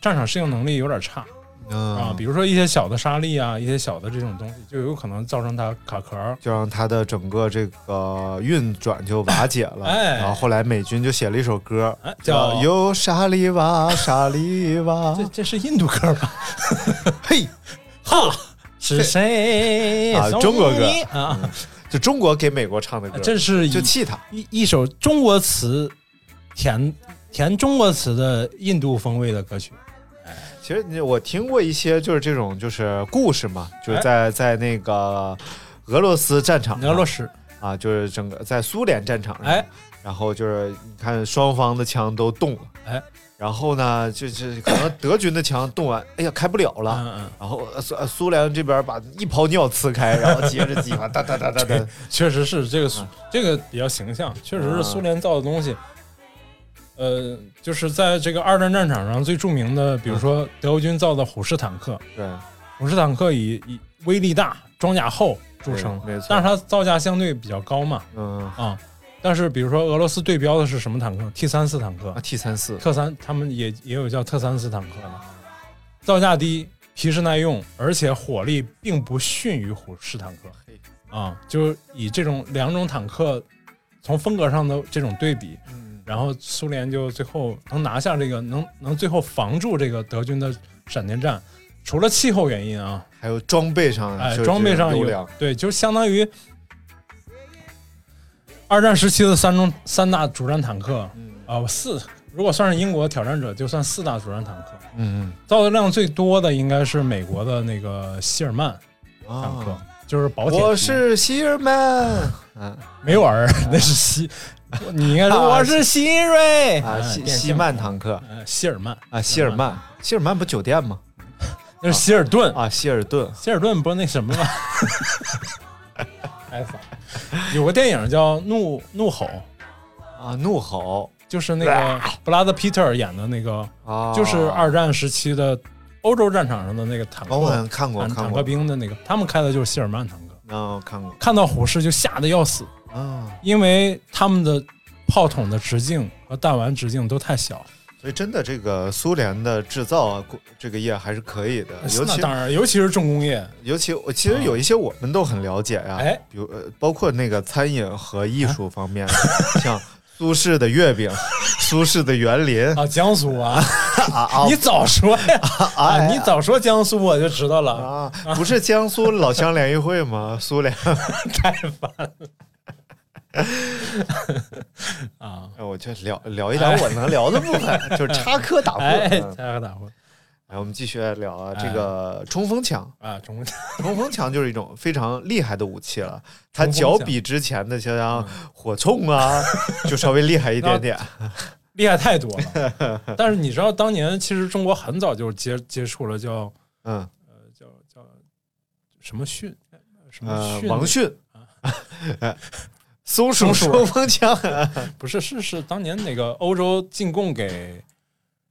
战场适应能力有点差啊。嗯比如说一些小的沙粒啊，一些小的这种东西，就有可能造成它卡壳儿。就让它的整个这个运转就瓦解了。哎然后后来美军就写了一首歌，哎叫叫《哟沙粒瓦沙粒瓦这》。这是印度歌吧？嘿，哈，是谁啊中国歌你啊？就中国给美国唱的歌，这是就气他。一一首中国词填填中国词的印度风味的歌曲。其实你我听过一些就是这种就是故事嘛，就是在在那个俄罗斯战场，俄罗斯，啊，就是整个在苏联战场上，哎，然后就是你看双方的枪都动了，哎，然后呢，就是可能德军的枪动完，哎呀开不了了，嗯嗯，然后呃苏呃苏联这边把一泡尿呲开，然后接着激发，哒哒哒哒哒，确实是这个嗯。这个比较形象，确实是苏联造的东西。呃，就是在这个二战战场上最著名的，比如说德国军造的虎式坦克，对，虎式坦克以以威力大、装甲厚著称，没错。但是它造价相对比较高嘛，嗯，啊，但是比如说俄罗斯对标的是什么坦克？T 三四坦克啊，T 三四，特三，他们也也有叫特三四坦克的，造价低，皮实耐用，而且火力并不逊于虎式坦克嘿。啊，就是以这种两种坦克从风格上的这种对比，嗯，然后苏联就最后能拿下这个，能能最后防住这个德军的闪电战。除了气候原因啊，还有装备上，哎，装备上有对，就相当于二战时期的三中三大主战坦克，嗯啊、四，如果算是英国挑战者，就算四大主战坦克。嗯嗯造的量最多的应该是美国的那个希尔曼嗯，坦克，啊，就是保铁。我是希尔曼，啊没有儿，那是希，你应该说啊我是希瑞啊，哎希希曼坦克呃，希尔曼，啊，希尔曼，希尔曼不酒店吗？那是希尔顿，啊，希尔顿，希尔顿不是那什么吗？太烦。有个电影叫《怒怒吼》，啊，怒吼。就是那个布拉德皮特演的那个，啊，就是二战时期的欧洲战场上的那个坦哦，我好克像看过坦坦克，兵的那个，他们开的就是希尔曼坦克。啊，看过。看到虎式就吓得要死，啊，因为他们的炮筒的直径和弹丸直径都太小。所以真的这个苏联的制造啊，这个业还是可以的，尤其那当然，尤其是重工业，尤其我其实有一些我们都很了解呀，哎。比如呃，包括那个餐饮和艺术方面，像苏式的月饼、苏式的园林。啊，江苏啊，你早说呀！啊，哎你早说江苏我就知道了，啊，不是江苏老乡联谊会吗？苏联，太烦了。啊，哎我就聊聊一点我能聊的部分，就是插科打诨。哎，嗯大家打诨。哎，我们继续来聊啊，这个冲锋枪，啊，冲锋枪冲锋枪就是一种非常厉害的武器了，它脚比之前的像火铳啊，就稍微厉害一点点。厉害太多了。但是你知道，当年其实中国很早就接接触了叫嗯，呃叫叫什么训什么王迅，松鼠松鼠冲锋枪，不是是是当年那个欧洲进贡给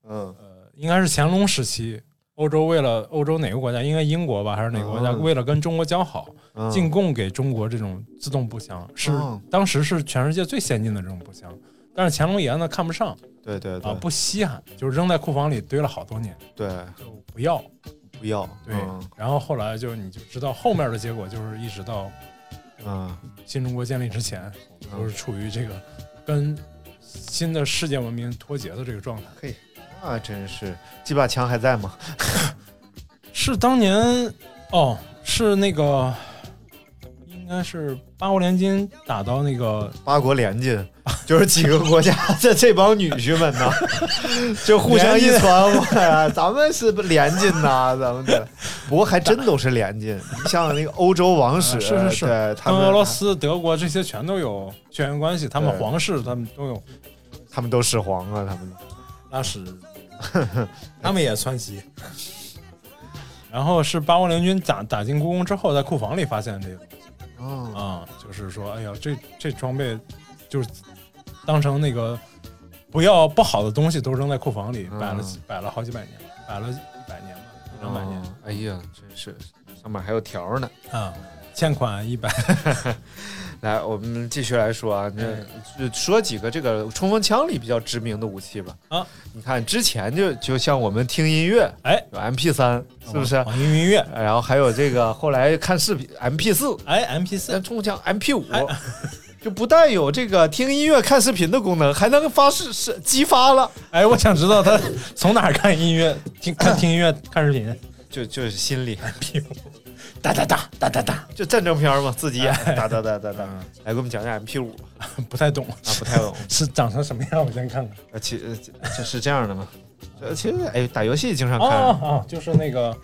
嗯。呃，应该是乾隆时期，欧洲为了欧洲哪个国家，应该英国吧，还是哪个国家，嗯。为了跟中国交好，嗯。进贡给中国这种自动步枪，是哦当时是全世界最先进的这种步枪。但是乾隆爷呢看不上对对对。啊，不稀罕，就是扔在库房里堆了好多年，对，就不要。不要，对，嗯。然后后来就你就知道后面的结果，就是一直到嗯新中国建立之前，都是处于这个跟新的世界文明脱节的这个状态。嘿，那真是，几把枪还在吗？是当年哦，是那个应该是八国联军打到那个八国联军，就是几个国家的这帮女婿们呐，就互相一传我呀，咱们是不联军呐，咱们的。不过还真都是联军，你像那个欧洲王室，啊是是是。对他们跟俄罗，斯、德国这些全都有血缘关系，他们皇室他们都有。他们都始皇啊，他们。拉屎，他们也窜稀。然后是八国联军打打进故宫之后，在库房里发现这个东西哦，啊，就是说，哎呀，这这装备就是当成那个不要不好的东西都扔在库房里，摆了嗯。摆了好几百年，摆了一百年吧，两百年。哦哎呀，真是上面还有条呢。啊，欠款一百。来，我们继续来说啊，哎。那就说几个这个冲锋枪里比较知名的武器吧。啊，你看之前就就像我们听音乐，哎，有 MP 三，是不是？网易云音乐，然后还有这个后来看视频 MP 四，哎，MP 但四，冲锋枪 MP 五。哎。就不但有这个听音乐、看视频的功能，还能发是是激发了，哎，我想知道他从哪儿看音乐，听看听音乐，看视频。就就是心里 哒哒哒哒哒哒，就战争片嘛，自己演，哒哒哒哒哒。嗯来给我们讲讲 MP 五 不太懂，啊，不太懂。是长成什么样？我先看看。呃，其呃这是这样的吗？呃，其实哎，打游戏经常哦看。哦，就是那个，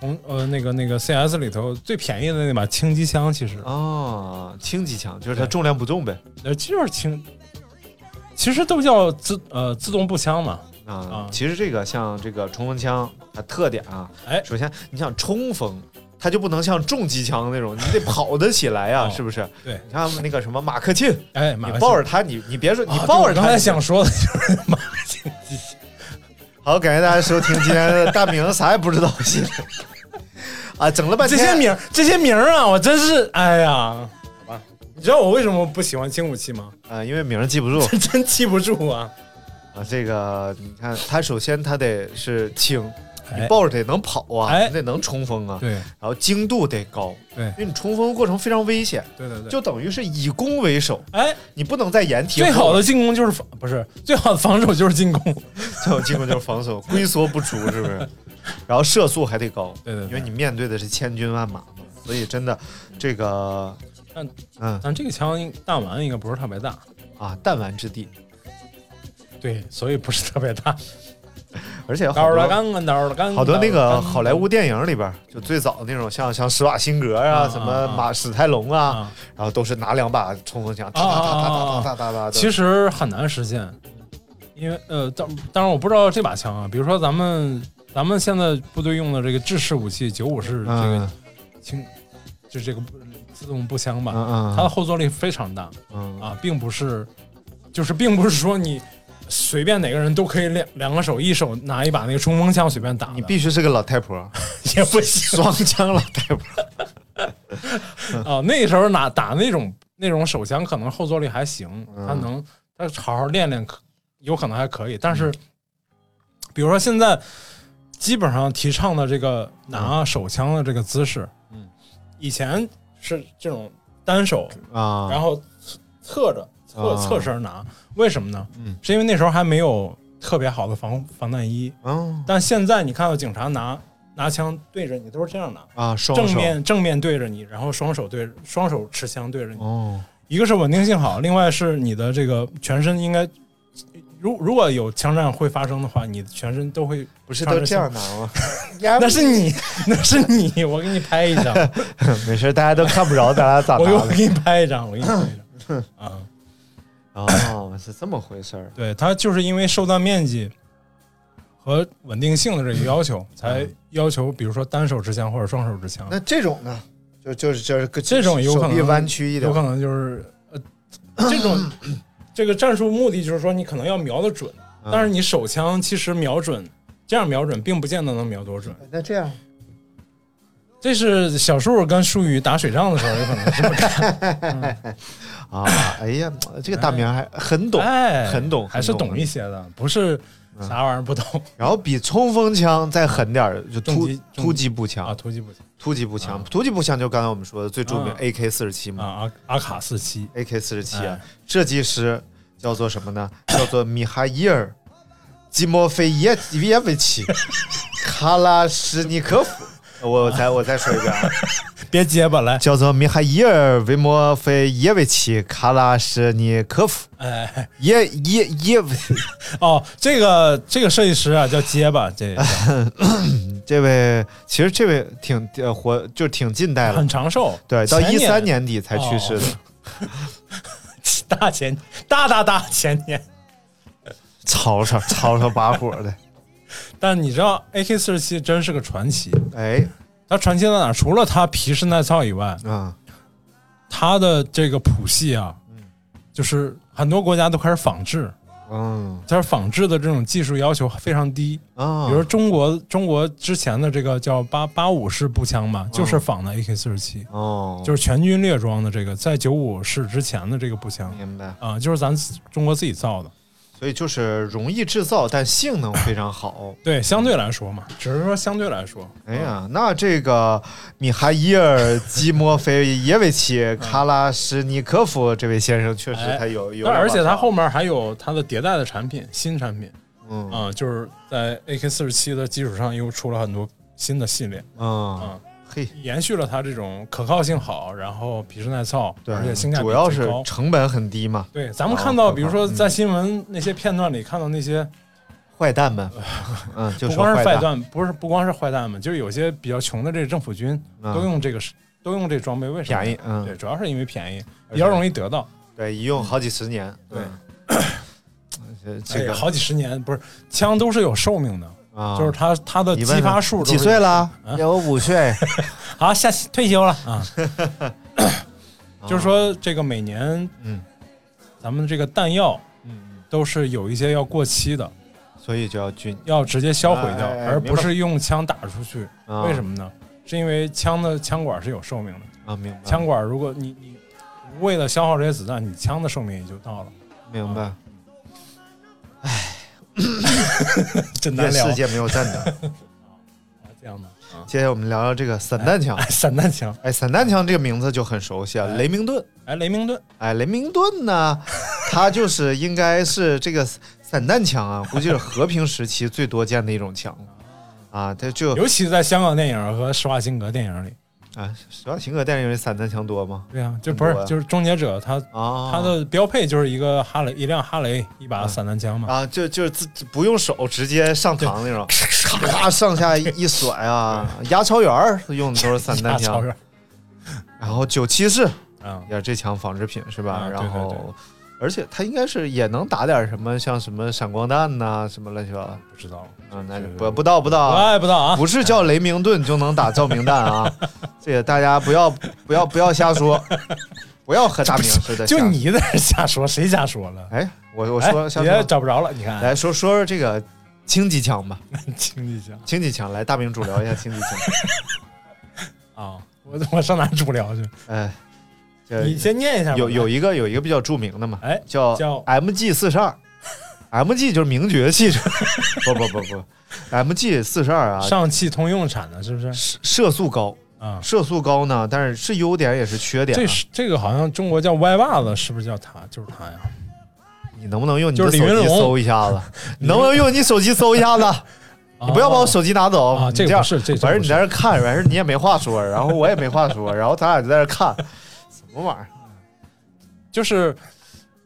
从呃那个那个 CS 里头最便宜的那把轻机枪，其实哦，轻机枪就是它重量不重呗。呃就是轻，其实都叫自呃自动步枪嘛。啊啊，其实这个像这个冲锋枪，它特点啊，哎首先你想冲锋，它就不能像重机枪那种，你得跑得起来呀，哦是不是？对你看那个什么马克沁，哎，马你抱着他，你你别说你抱着刚才想说的就是 马克沁机枪。好，感谢大家收听今天的大明啥也不知道系列啊，整了半天这些名这些名啊，我真是哎呀，好吧你知道我为什么不喜欢轻武器吗？啊，因为名记不住 真记不住啊！啊。这个你看，它首先它得是轻，你哎，抱着得能跑啊，哎。你得能冲锋啊，对。然后精度得高，对。因为你冲锋过程非常危险，对对对，就等于是以攻为守，哎，你不能在掩体最好的进攻就是防，不是最好的防守就是进攻。最好进攻就是防守，龟缩不出，是不是？然后射速还得高，对对对。因为你面对的是千军万马嘛，所以真的这个，但嗯。但这个枪弹丸应该不是特别大，啊，弹丸之地，对，所以不是特别大。而且好多好多那个好莱坞电影里边，就最早那种像像施瓦辛格啊，什么马史泰龙啊，然后都是拿两把冲锋枪，哒哒哒哒哒哒哒。其实很难实现，因为呃，当当然我不知道这把枪啊，比如说咱们咱们现在部队用的这个制式武器九五式这个轻，就这个自动步枪吧，它的后坐力非常大，啊，并不是，就是并不是说你。随便哪个人都可以两两个手一手拿一把那个冲锋枪随便打，你必须是个老太婆，也不行。双枪老太婆。啊。那时候拿打那种那种手枪，可能后坐力还行，嗯。他能他好好练练，可有可能还可以。但是，比如说现在基本上提倡的这个拿手枪的这个姿势，嗯，以前是这种单手，啊，然后侧侧着侧啊。侧身拿，为什么呢？嗯是因为那时候还没有特别好的防防弹衣，嗯但现在你看到警察拿拿枪对着你都是这样拿。啊，双正面正面对着你，然后双手对双手持枪对着你，哦，一个是稳定性好，另外是你的这个全身应该，如如果有枪战会发生的话，你的全身都会不是都这样拿吗？那是你，那是你，我给你拍一张，没事，大家都看不着咱俩咋 拿的。我给我给你拍一张，我给你拍一张啊。哦，是这么回事儿。对，它就是因为受弹面积和稳定性的这个要求，才要求比如说单手持枪或者双手持枪，那这种呢？就就是就是个这种有可能弯曲一点有，可能就是呃，这种 这个战术目的就是说你可能要瞄得准，嗯但是你手枪其实瞄准这样瞄准，并不见得能瞄多准。那这样这是小树跟树宇打水仗的时候有可能这么干，啊，哎呀，这个大名还很懂，哎，很懂，还是懂一些的，不是啥玩意儿不懂。然后比冲锋枪再狠点儿，就突突击步枪。啊，枪，突击步枪。突击步枪啊，突击步枪就刚才我们说的最著名啊 AK 四十七啊嘛阿阿卡四七，，AK 四十七哎，设计师叫做什么呢？叫做米哈伊尔·基莫菲耶耶维奇·卡拉什尼科夫。我再我再说一遍啊，别结巴了，叫做米哈伊尔·维莫菲耶维奇·卡拉什尼科夫。哎。耶耶耶维，哦，这个这个设计师啊叫结巴，这个。这位其实这位挺呃活，就挺近代了。很，长寿，对，到前一三年底才去世的。大前大大大前年。吵吵吵吵把火的，但你知道，AK 四十七真是个传奇。哎，它传奇在哪？儿？除了它皮实耐造以外，啊，它的这个谱系啊，就是很多国家都开始仿制，嗯。但是仿制的这种技术要求非常低。啊，比如中国，中国之前的这个叫八八五式步枪嘛，就是仿的 AK 四十七，哦，就是全军列装的这个，在九五式之前的这个步枪。明白，啊，就是咱中国自己造的。所以就是容易制造，但性能非常好。对，相对来说嘛，只是说相对来说，哎呀，那这个米哈伊尔·基莫菲耶维奇·卡拉什尼科夫这位先生，确实哎他有有而且他后面还有他的迭代的产品，新产品。嗯。啊、就是在 AK 四十七的基础上又出了很多新的系列，嗯。啊，嘿，延续了它这种可靠性好，然后皮实耐造，对而且性价比主要是最高。成本很低嘛，对，咱们哦看到，比如说嗯在新闻那些片段里看到那些，坏蛋们，不光是坏蛋，不是不光是坏蛋们，就是有些比较穷的这个政府军嗯。都用这个都用这装备，为什么？便宜，嗯，对，主要是因为便宜，比较容易得到。对，一用好几十年，对。嗯，这这个好几十年，不是枪都是有寿命的，啊，就是他他的激发数几岁了？啊有五岁，好，下退休了啊。就是说，这个每年，嗯，咱们这个弹药嗯，都是有一些要过期的，所以就要均要直接销毁掉，哎哎哎而不是用枪打出去。为什么么呢？是因为枪的枪管是有寿命的，啊？明白，枪管如果你你为了消耗这些子弹，你枪的寿命也就到了。明白。真难聊愿世。界没有战争。这样的啊，接下来我们聊聊这个散弹枪哎，。散弹枪，哎，散弹枪这个名字就很熟悉啊，雷明顿。哎，雷明顿，哎，雷明顿呢，他就是应该是这个散弹枪啊，估计是和平时期最多见的一种枪啊。它就尤其在香港电影和施瓦辛格电影里，啊，施瓦辛格电影里散弹枪多吗？对啊，就不是就是终结者，他啊，他的标配就是一个哈雷，一辆哈雷，一把散弹枪嘛。啊，就就是自不用手直接上膛那种，咔上下一甩啊，压超员用的都是散弹枪，然后九七式啊，也是这枪仿制品是吧？然后对而且他应该是也能打点什么，像什么闪光弹呐、什么乱七八糟。不知道，啊，那不不道不到啊，哎，不知道啊，不是叫雷明顿就能打照明弹啊！这个大家不要不要不要瞎说，不要和大明似的。就，你在这瞎说，谁瞎说了？哎，我我哎说瞎也说，找不着了，你看，来说说说这个轻机枪吧，轻机枪轻机枪来，大明主聊一下轻机枪。啊，我我上哪主聊去？哎，这你先念一下吧。有有一个有一个比较著名的嘛，哎叫叫 MG 四十二，MG 就是名爵汽车，不不不不，MG 四十二啊，上汽通用产的，是不是？射射速高，啊，射速高呢，但是是优点也是缺点啊、这是这个好像中国叫歪把子，是不是叫他？就是他呀。你能不能用你的手机搜一下子？你能不能用你手机搜一下子？你不要把我手机拿走啊，你样这个不是，这反正你在这这看，反正你也没话说，然后我也没话说，然后咱俩就在这看，什么玩意儿？就是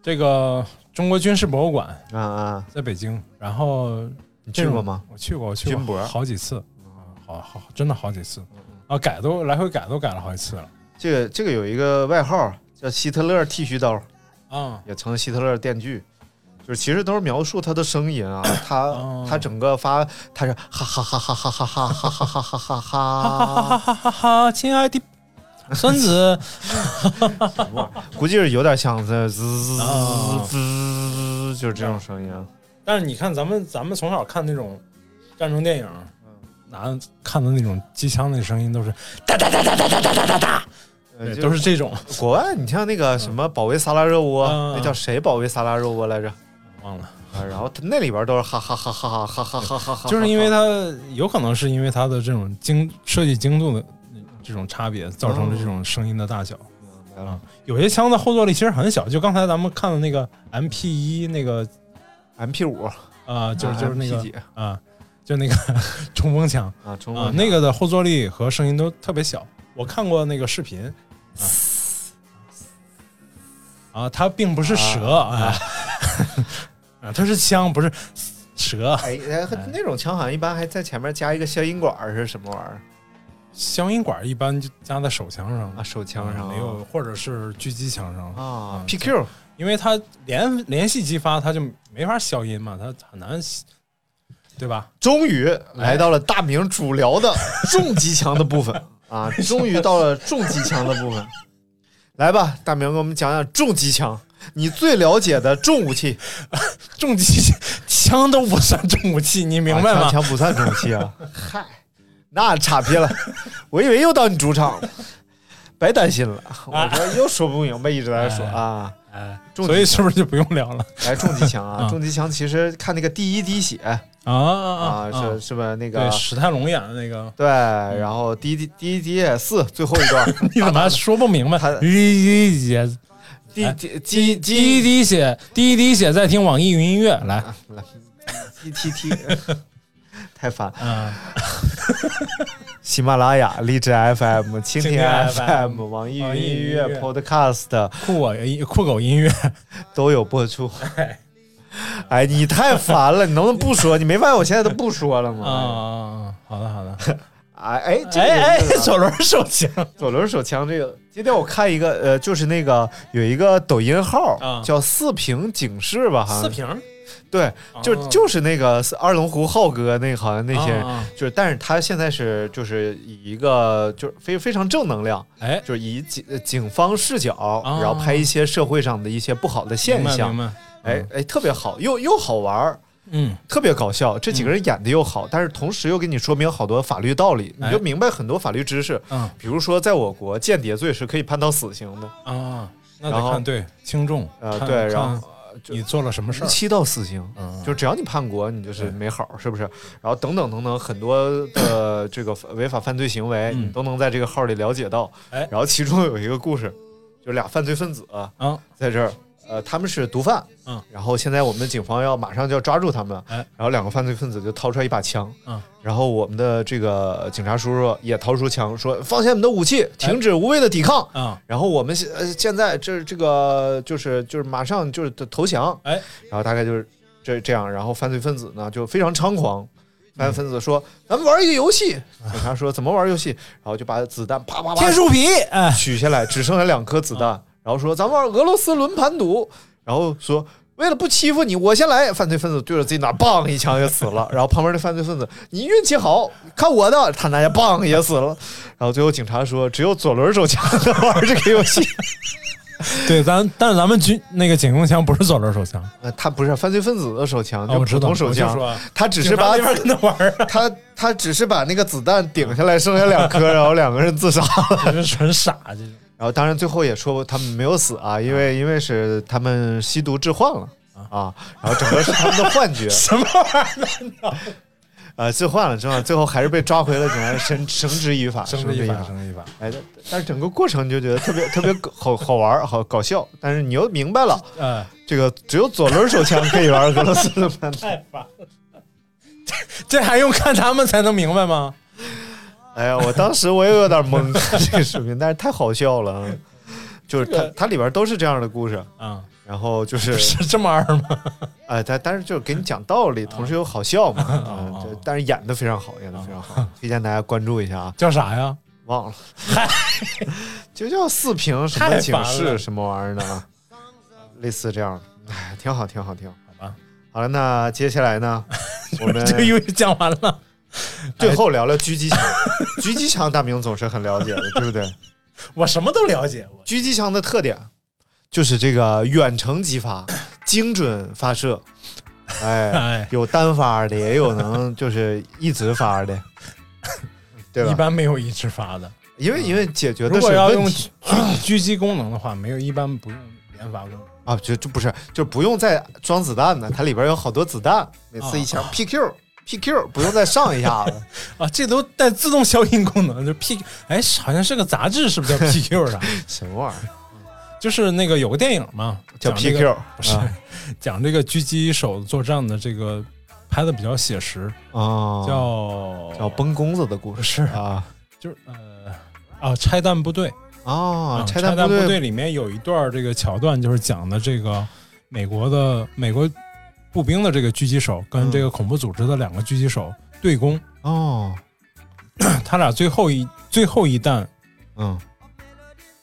这个中国军事博物馆啊啊！在北京，然后你去过吗？我去过，我去过好几次，啊好好真的好几次啊，改都来回改都改了好几次了这个这个有一个外号叫希特勒剃须刀，啊。也称希特勒电锯。就是其实都是描述他的声音啊，他哦他整个发他是哈哈哈哈哈哈哈哈哈哈哈哈哈哈哈，哈哈哈哈！亲爱的孙子，估计是有点像在滋滋滋，就是这种声音啊。但是你看咱们咱们从小看那种战争电影，拿看的那种机枪那声音都是哒哒哒哒哒哒哒哒哒哒，都是这种。国外，你像那个什么保卫萨拉热窝，嗯。那叫谁保卫萨拉热窝来着？忘了，啊，然后它那里边都是哈哈哈哈哈哈哈哈哈哈，就是因为它有可能是因为它的这种精设计精度的这种差别，造成了这种声音的大小。来了。有些枪的后坐力其实很小，就刚才咱们看的那个 MP 一那个 MP 五。啊，就是就是那个啊，就那个 冲锋枪。啊，中啊，文那个的后坐力和声音都特别小。我看过那个视频啊，啊，它并不是蛇啊，啊，它是枪，不是蛇。哎，哎。那种枪好像一般还在前面加一个消音管是什么玩意儿消音管一般就加在手枪上啊？手枪上没有，或者是狙击枪上啊嗯？PQ 因为它连连续击发，它就没法消音嘛，它很难，对吧？终于来到了大明主聊的 重机枪的部分啊！终于到了重机枪的部分，来吧，大明给我们讲讲重机枪，你最了解的重武器，重机枪都不算重武器，你明白吗？啊枪枪不算重武器啊？嗨，那岔劈了，我以为又到你主场了，白担心了。我说又说不明白，一直在说啊。哎，所以是不是就不用聊了来重机枪啊，啊重机枪其实看那个第一滴血啊啊啊，是是吧？那个对史泰龙演的那个，对，然后第一滴第一滴血四最后一段，你怎么还说不明白他？第一滴血，第哎第第第第一滴血，第一滴血，在听网易云音乐来，来，T T T，太烦。啊，喜马拉雅、荔枝 FM、蜻蜓 FM、网易云音乐、Podcast 酷我音酷狗音乐，都有播出。哎，你太烦了，你能不能不说？你没发现我现在都不说了啊吗？啊啊！好的好的，哎哎，这个哎哎左轮手枪左轮手枪这个，今天我看一个呃，就是那个有一个抖音号、啊叫四平警示吧，好像四瓶，对，就、哦。就是那个二龙湖浩哥那个好像那些就是但是他现在是就是以一个就是非非常正能量，哎，就是以警警方视角，然后拍一些社会上的一些不好的现象，哎哎，特别好，又又好玩儿。嗯，特别搞笑，这几个人演的又好，但是同时又给你说明好多法律道理，你就哎明白很多法律知识。嗯。比如说，在我国，间谍罪是可以判到死刑的，啊，然后那得看对轻重，啊呃对，然后你做了什么事儿，七到死刑，嗯，就只要你叛国，你就是没好，是不是？然后等等等等，很多的这个违法犯罪行为，嗯。你都能在这个号里了解到。哎。然后其中有一个故事，就俩犯罪分子啊，啊，在这儿，呃，他们是毒贩，嗯，然后现在我们的警方要马上就要抓住他们，哎。然后两个犯罪分子就掏出来一把枪，嗯，然后我们的这个警察叔叔也掏出枪，说放下你们的武器，停止无谓的抵抗。嗯，然后我们现呃现在这这个就是就是马上就是投降，哎，然后大概就是这这样，然后犯罪分子呢就非常猖狂，犯罪分子说、咱们玩一个游戏，警察说怎么玩游戏，然后就把子弹啪啪啪天树皮，哎，取下来，只剩下两颗子弹，然后说咱们玩俄罗斯轮盘赌，然后说。为了不欺负你，我先来。犯罪分子对着自己哪棒，一枪就死了。然后旁边的犯罪分子，你运气好，看我的，他拿下棒也死了。然后最后警察说，只有左轮手枪能 玩这个游戏。对，咱但是咱们军那个警用枪不是左轮手枪，呃，他不是犯罪分子的手枪，啊，就普通手枪，他只是把跟他玩儿啊，他他只是把那个子弹顶下来，剩下两颗，然后两个人自杀了。这是纯傻这种。然后当然最后也说他们没有死啊，因为因为是他们吸毒致幻了啊，然后整个是他们的幻觉 什么玩意儿？啊，致幻了，致幻，最后还是被抓回了，警察绳绳之以法，绳，之以法。绳之以法。哎，但但是整个过程你就觉得特别特别好好玩，好搞笑，但是你又明白了，哎，这个只有左轮手枪可以玩俄罗斯轮盘。太烦了。这还用看他们才能明白吗？哎呀，我当时我也有点懵 这个视频，但是太好笑了，就是它它里边都是这样的故事，啊，然后就是是这么二吗？哎，但但是就是给你讲道理，同时又好笑嘛，啊但是演的非常好，演的非常好，推荐大家关注一下啊，叫啥呀？忘了，就叫四平什么警示什么玩意儿的啊，类似这样。的，哎，挺好，挺好，挺好。好吧，好了，那接下来呢，我们这个游戏讲完了。最后聊聊狙击枪，狙击枪大明总是很了解的，对不对？我什么都了解，我狙击枪的特点就是这个远程击发，精准发射，哎，哎，有单发的，也有能就是一直发的，对吧一？般没有一直发的。因为因为解决的是如果要用问题狙狙击功能的话，没有一般不用连发功能。啊，就就不是就不用再装子弹的，它里边有好多子弹，每次一枪 PQ PQ 不用再上一下子，啊，这都带自动消音功能，就 P，哎，好像是个杂志，是不是叫 PQ 啥？什么玩意儿？就是那个有个电影嘛，叫讲这个 PQ 不是、啊讲这个狙击手作战的这个拍的比较写实，啊，叫叫崩弓子的故事是啊就是呃啊拆弹部队哦，啊拆弹部弹队里面有一段这个桥段，就是讲的这个美国的美国步兵的这个狙击手跟这个恐怖组织的两个狙击手对攻，哦，他俩最后一最后一弹嗯，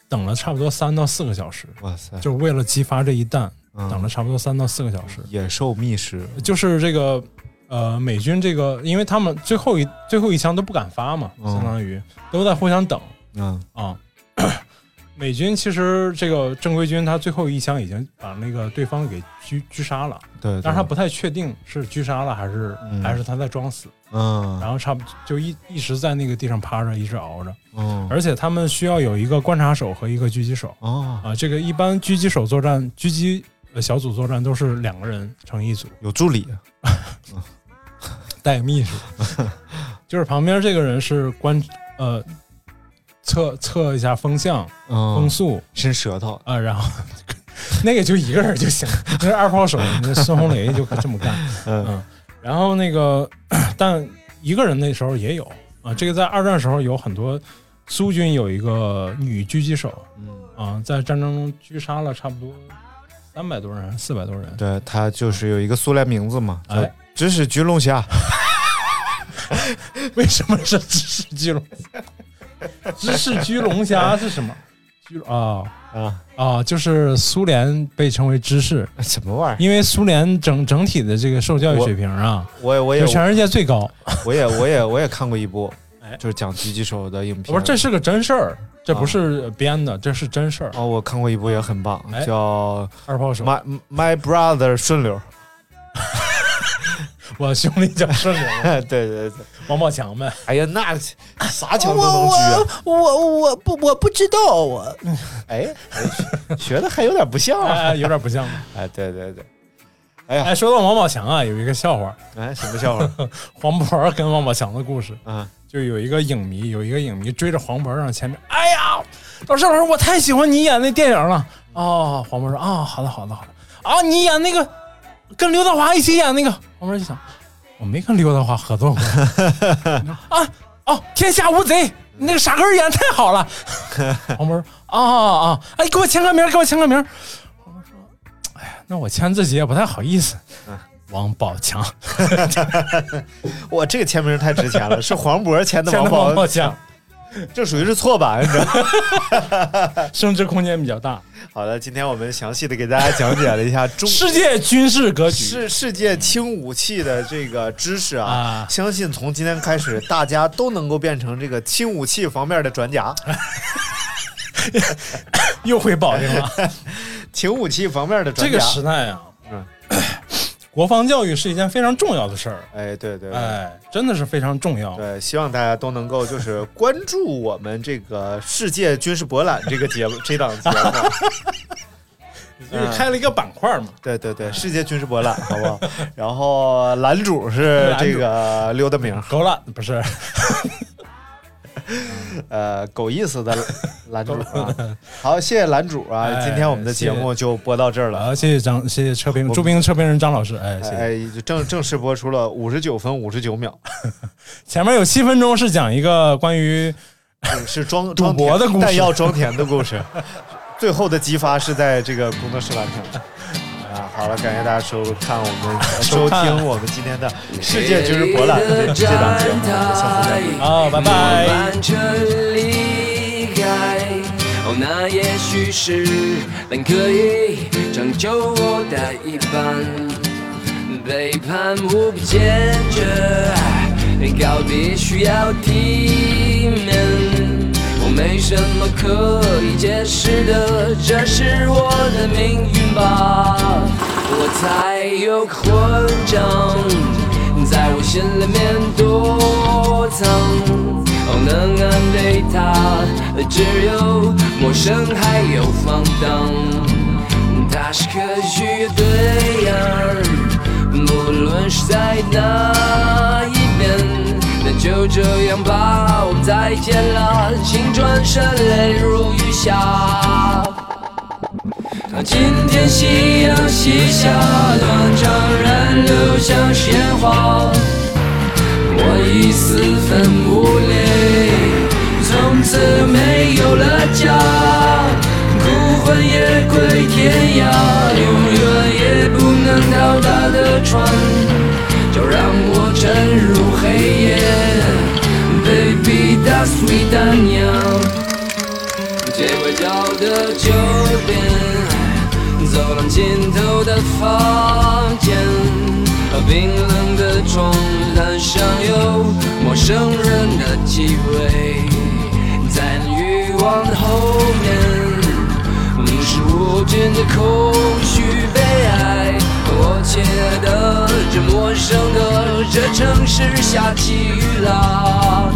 等了差不多三到四个小时，哇塞，就是为了激发这一弹，嗯。等了差不多三到四个小时。野兽觅食，就是这个呃，美军这个，因为他们最后一最后一枪都不敢发嘛，嗯。相当于都在互相等。嗯。啊。美军其实这个正规军，他最后一枪已经把那个对方给狙狙杀了，对，但是他不太确定是狙杀了还是、嗯。还是他在装死，嗯，然后差不就一一直在那个地上趴着，一直熬着，嗯。而且他们需要有一个观察手和一个狙击手。哦，啊。这个一般狙击手作战，狙击呃小组作战都是两个人成一组，有助理，带秘书，就是旁边这个人是观呃测测一下风向、风嗯，速伸舌头，啊、然后那个就一个人就行，那是二炮手，那孙红雷就这么干。嗯嗯，然后那个但一个人那时候也有啊，这个在二战时候有很多苏军有一个女狙击手嗯，啊，在战争中狙杀了差不多三百多人、四百多人。对他就是有一个苏联名字嘛，叫哎知识巨龙虾，为什么是知识巨龙虾？知识巨龙虾是什么？巨啊啊，啊，就是苏联被称为芝士，什么玩意儿？因为苏联整整体的这个受教育水平啊，我也我也全世界最高。我也我也我也看过一部 哎，就是讲狙击手的影片。不是，这是个真事儿，这不是编的，这是真事儿。哦，我看过一部也很棒，哎叫二炮手，My My Brother 顺溜。我兄弟叫顺灵，对对对，王宝强呗。哎呀，那啥墙都能狙啊！我我不我不知道我，哎，哎学的还有点不像啊！哎，有点不像。哎，对对对，哎呀，哎，说到王宝强啊，有一个笑话，哎，什么笑话？黄渤跟王宝强的故事。啊，就有一个影迷，有一个影迷追着黄渤上前面，哎呀，老师老师，我太喜欢你演那电影了。哦，黄渤说啊，好的好的好的啊，你演那个跟刘德华一起演那个，黄渤就想，我没跟刘德华合作过啊哦，天下无贼，那个傻根儿演太好了。黄渤说啊啊啊，哎，给我签个名，给我签个名。黄渤说，哎呀，那我签自己也不太好意思。王宝强 我，这个签名太值钱了，是黄渤签的 签的王宝王宝强，这属于是错版，你知道吗？升值空间比较大。好的，今天我们详细的给大家讲解了一下中世界军事格局，世世界轻武器的这个知识啊，啊相信从今天开始，大家都能够变成这个轻武器方面的专家，又回保定了。轻武器方面的专家。这个时代啊，嗯国防教育是一件非常重要的事儿，哎，对对对。哎，真的是非常重要。对，希望大家都能够就是关注我们这个世界军事博览这个节目 这档节目。就是开了一个板块嘛，对对对，世界军事博览，好不好？然后男主是这个溜达明，狗懒不是，呃，狗意思的男主啊。好，谢谢男主啊！哎今天我们的节目就播到这儿了。好，谢谢张，谢谢车评著名车评人张老师，哎，谢谢。哎，正正式播出了五十九分五十九秒，前面有七分钟是讲一个关于是装赌博的故事弹药装填的故事。最后的激发是在这个工作室完成的。好了，感谢大家收看我们收听我们今天的世界军事博览这档节目，我们下次再见。啊，拜拜。慢着离开，哦，那也许是能可以拯救我的一半。背叛无不坚决，告别需要体面。没什么可以解释的，这是我的命运吧。我才有个混账，在我心里面躲藏。哦，能安慰他，只有陌生还有放荡。他是可取乐队呀，不论是在哪一边。那就这样吧，我们再见了，请转身泪如雨下。今天夕阳西下，断肠人流向鲜花，我已四分五裂，从此没有了家，孤魂野归天涯，永远也不能到达的船。就让我沉入黑夜，Baby that's sweet 丹娘，街拐角的酒店，走廊尽头的房间，冰冷的床单上有陌生人的气味，在那欲望的后面，是无尽的空虚。亲爱的，这陌生的这城市下起雨啦。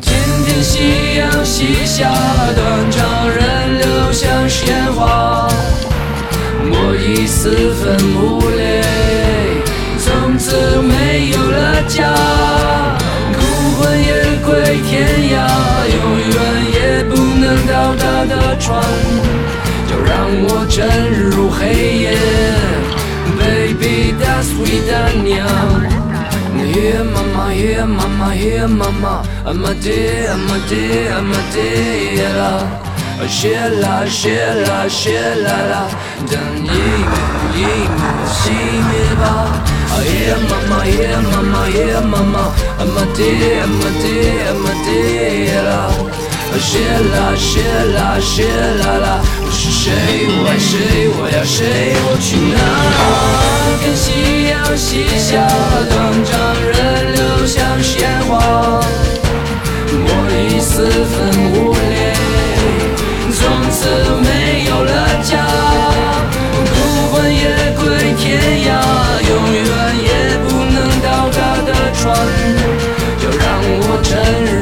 今天夕阳西下，断肠人流像是烟花，我已四分五裂，从此没有了家，孤魂野归天涯，永远也不能到达的船。就让我沉入黑夜，Baby that's sweet 丹娘。Yeah mama, yeah mama, yeah mama, I'm a day, I'm a day, I'm a day 啦，谢啦谢啦谢啦啦，等一幕一幕熄灭吧。Yeah mama, yeah mama, yeah mama, I'm a day, I'm a day, I'm a day 啦。谢，啦谢啦谢啦啦，我是谁？我爱谁？我要谁？我去哪？跟夕阳西下，断肠人流像鲜花，我已四分五裂，从此没有了家。孤魂野鬼天涯，永远也不能到达的船，就让我沉入。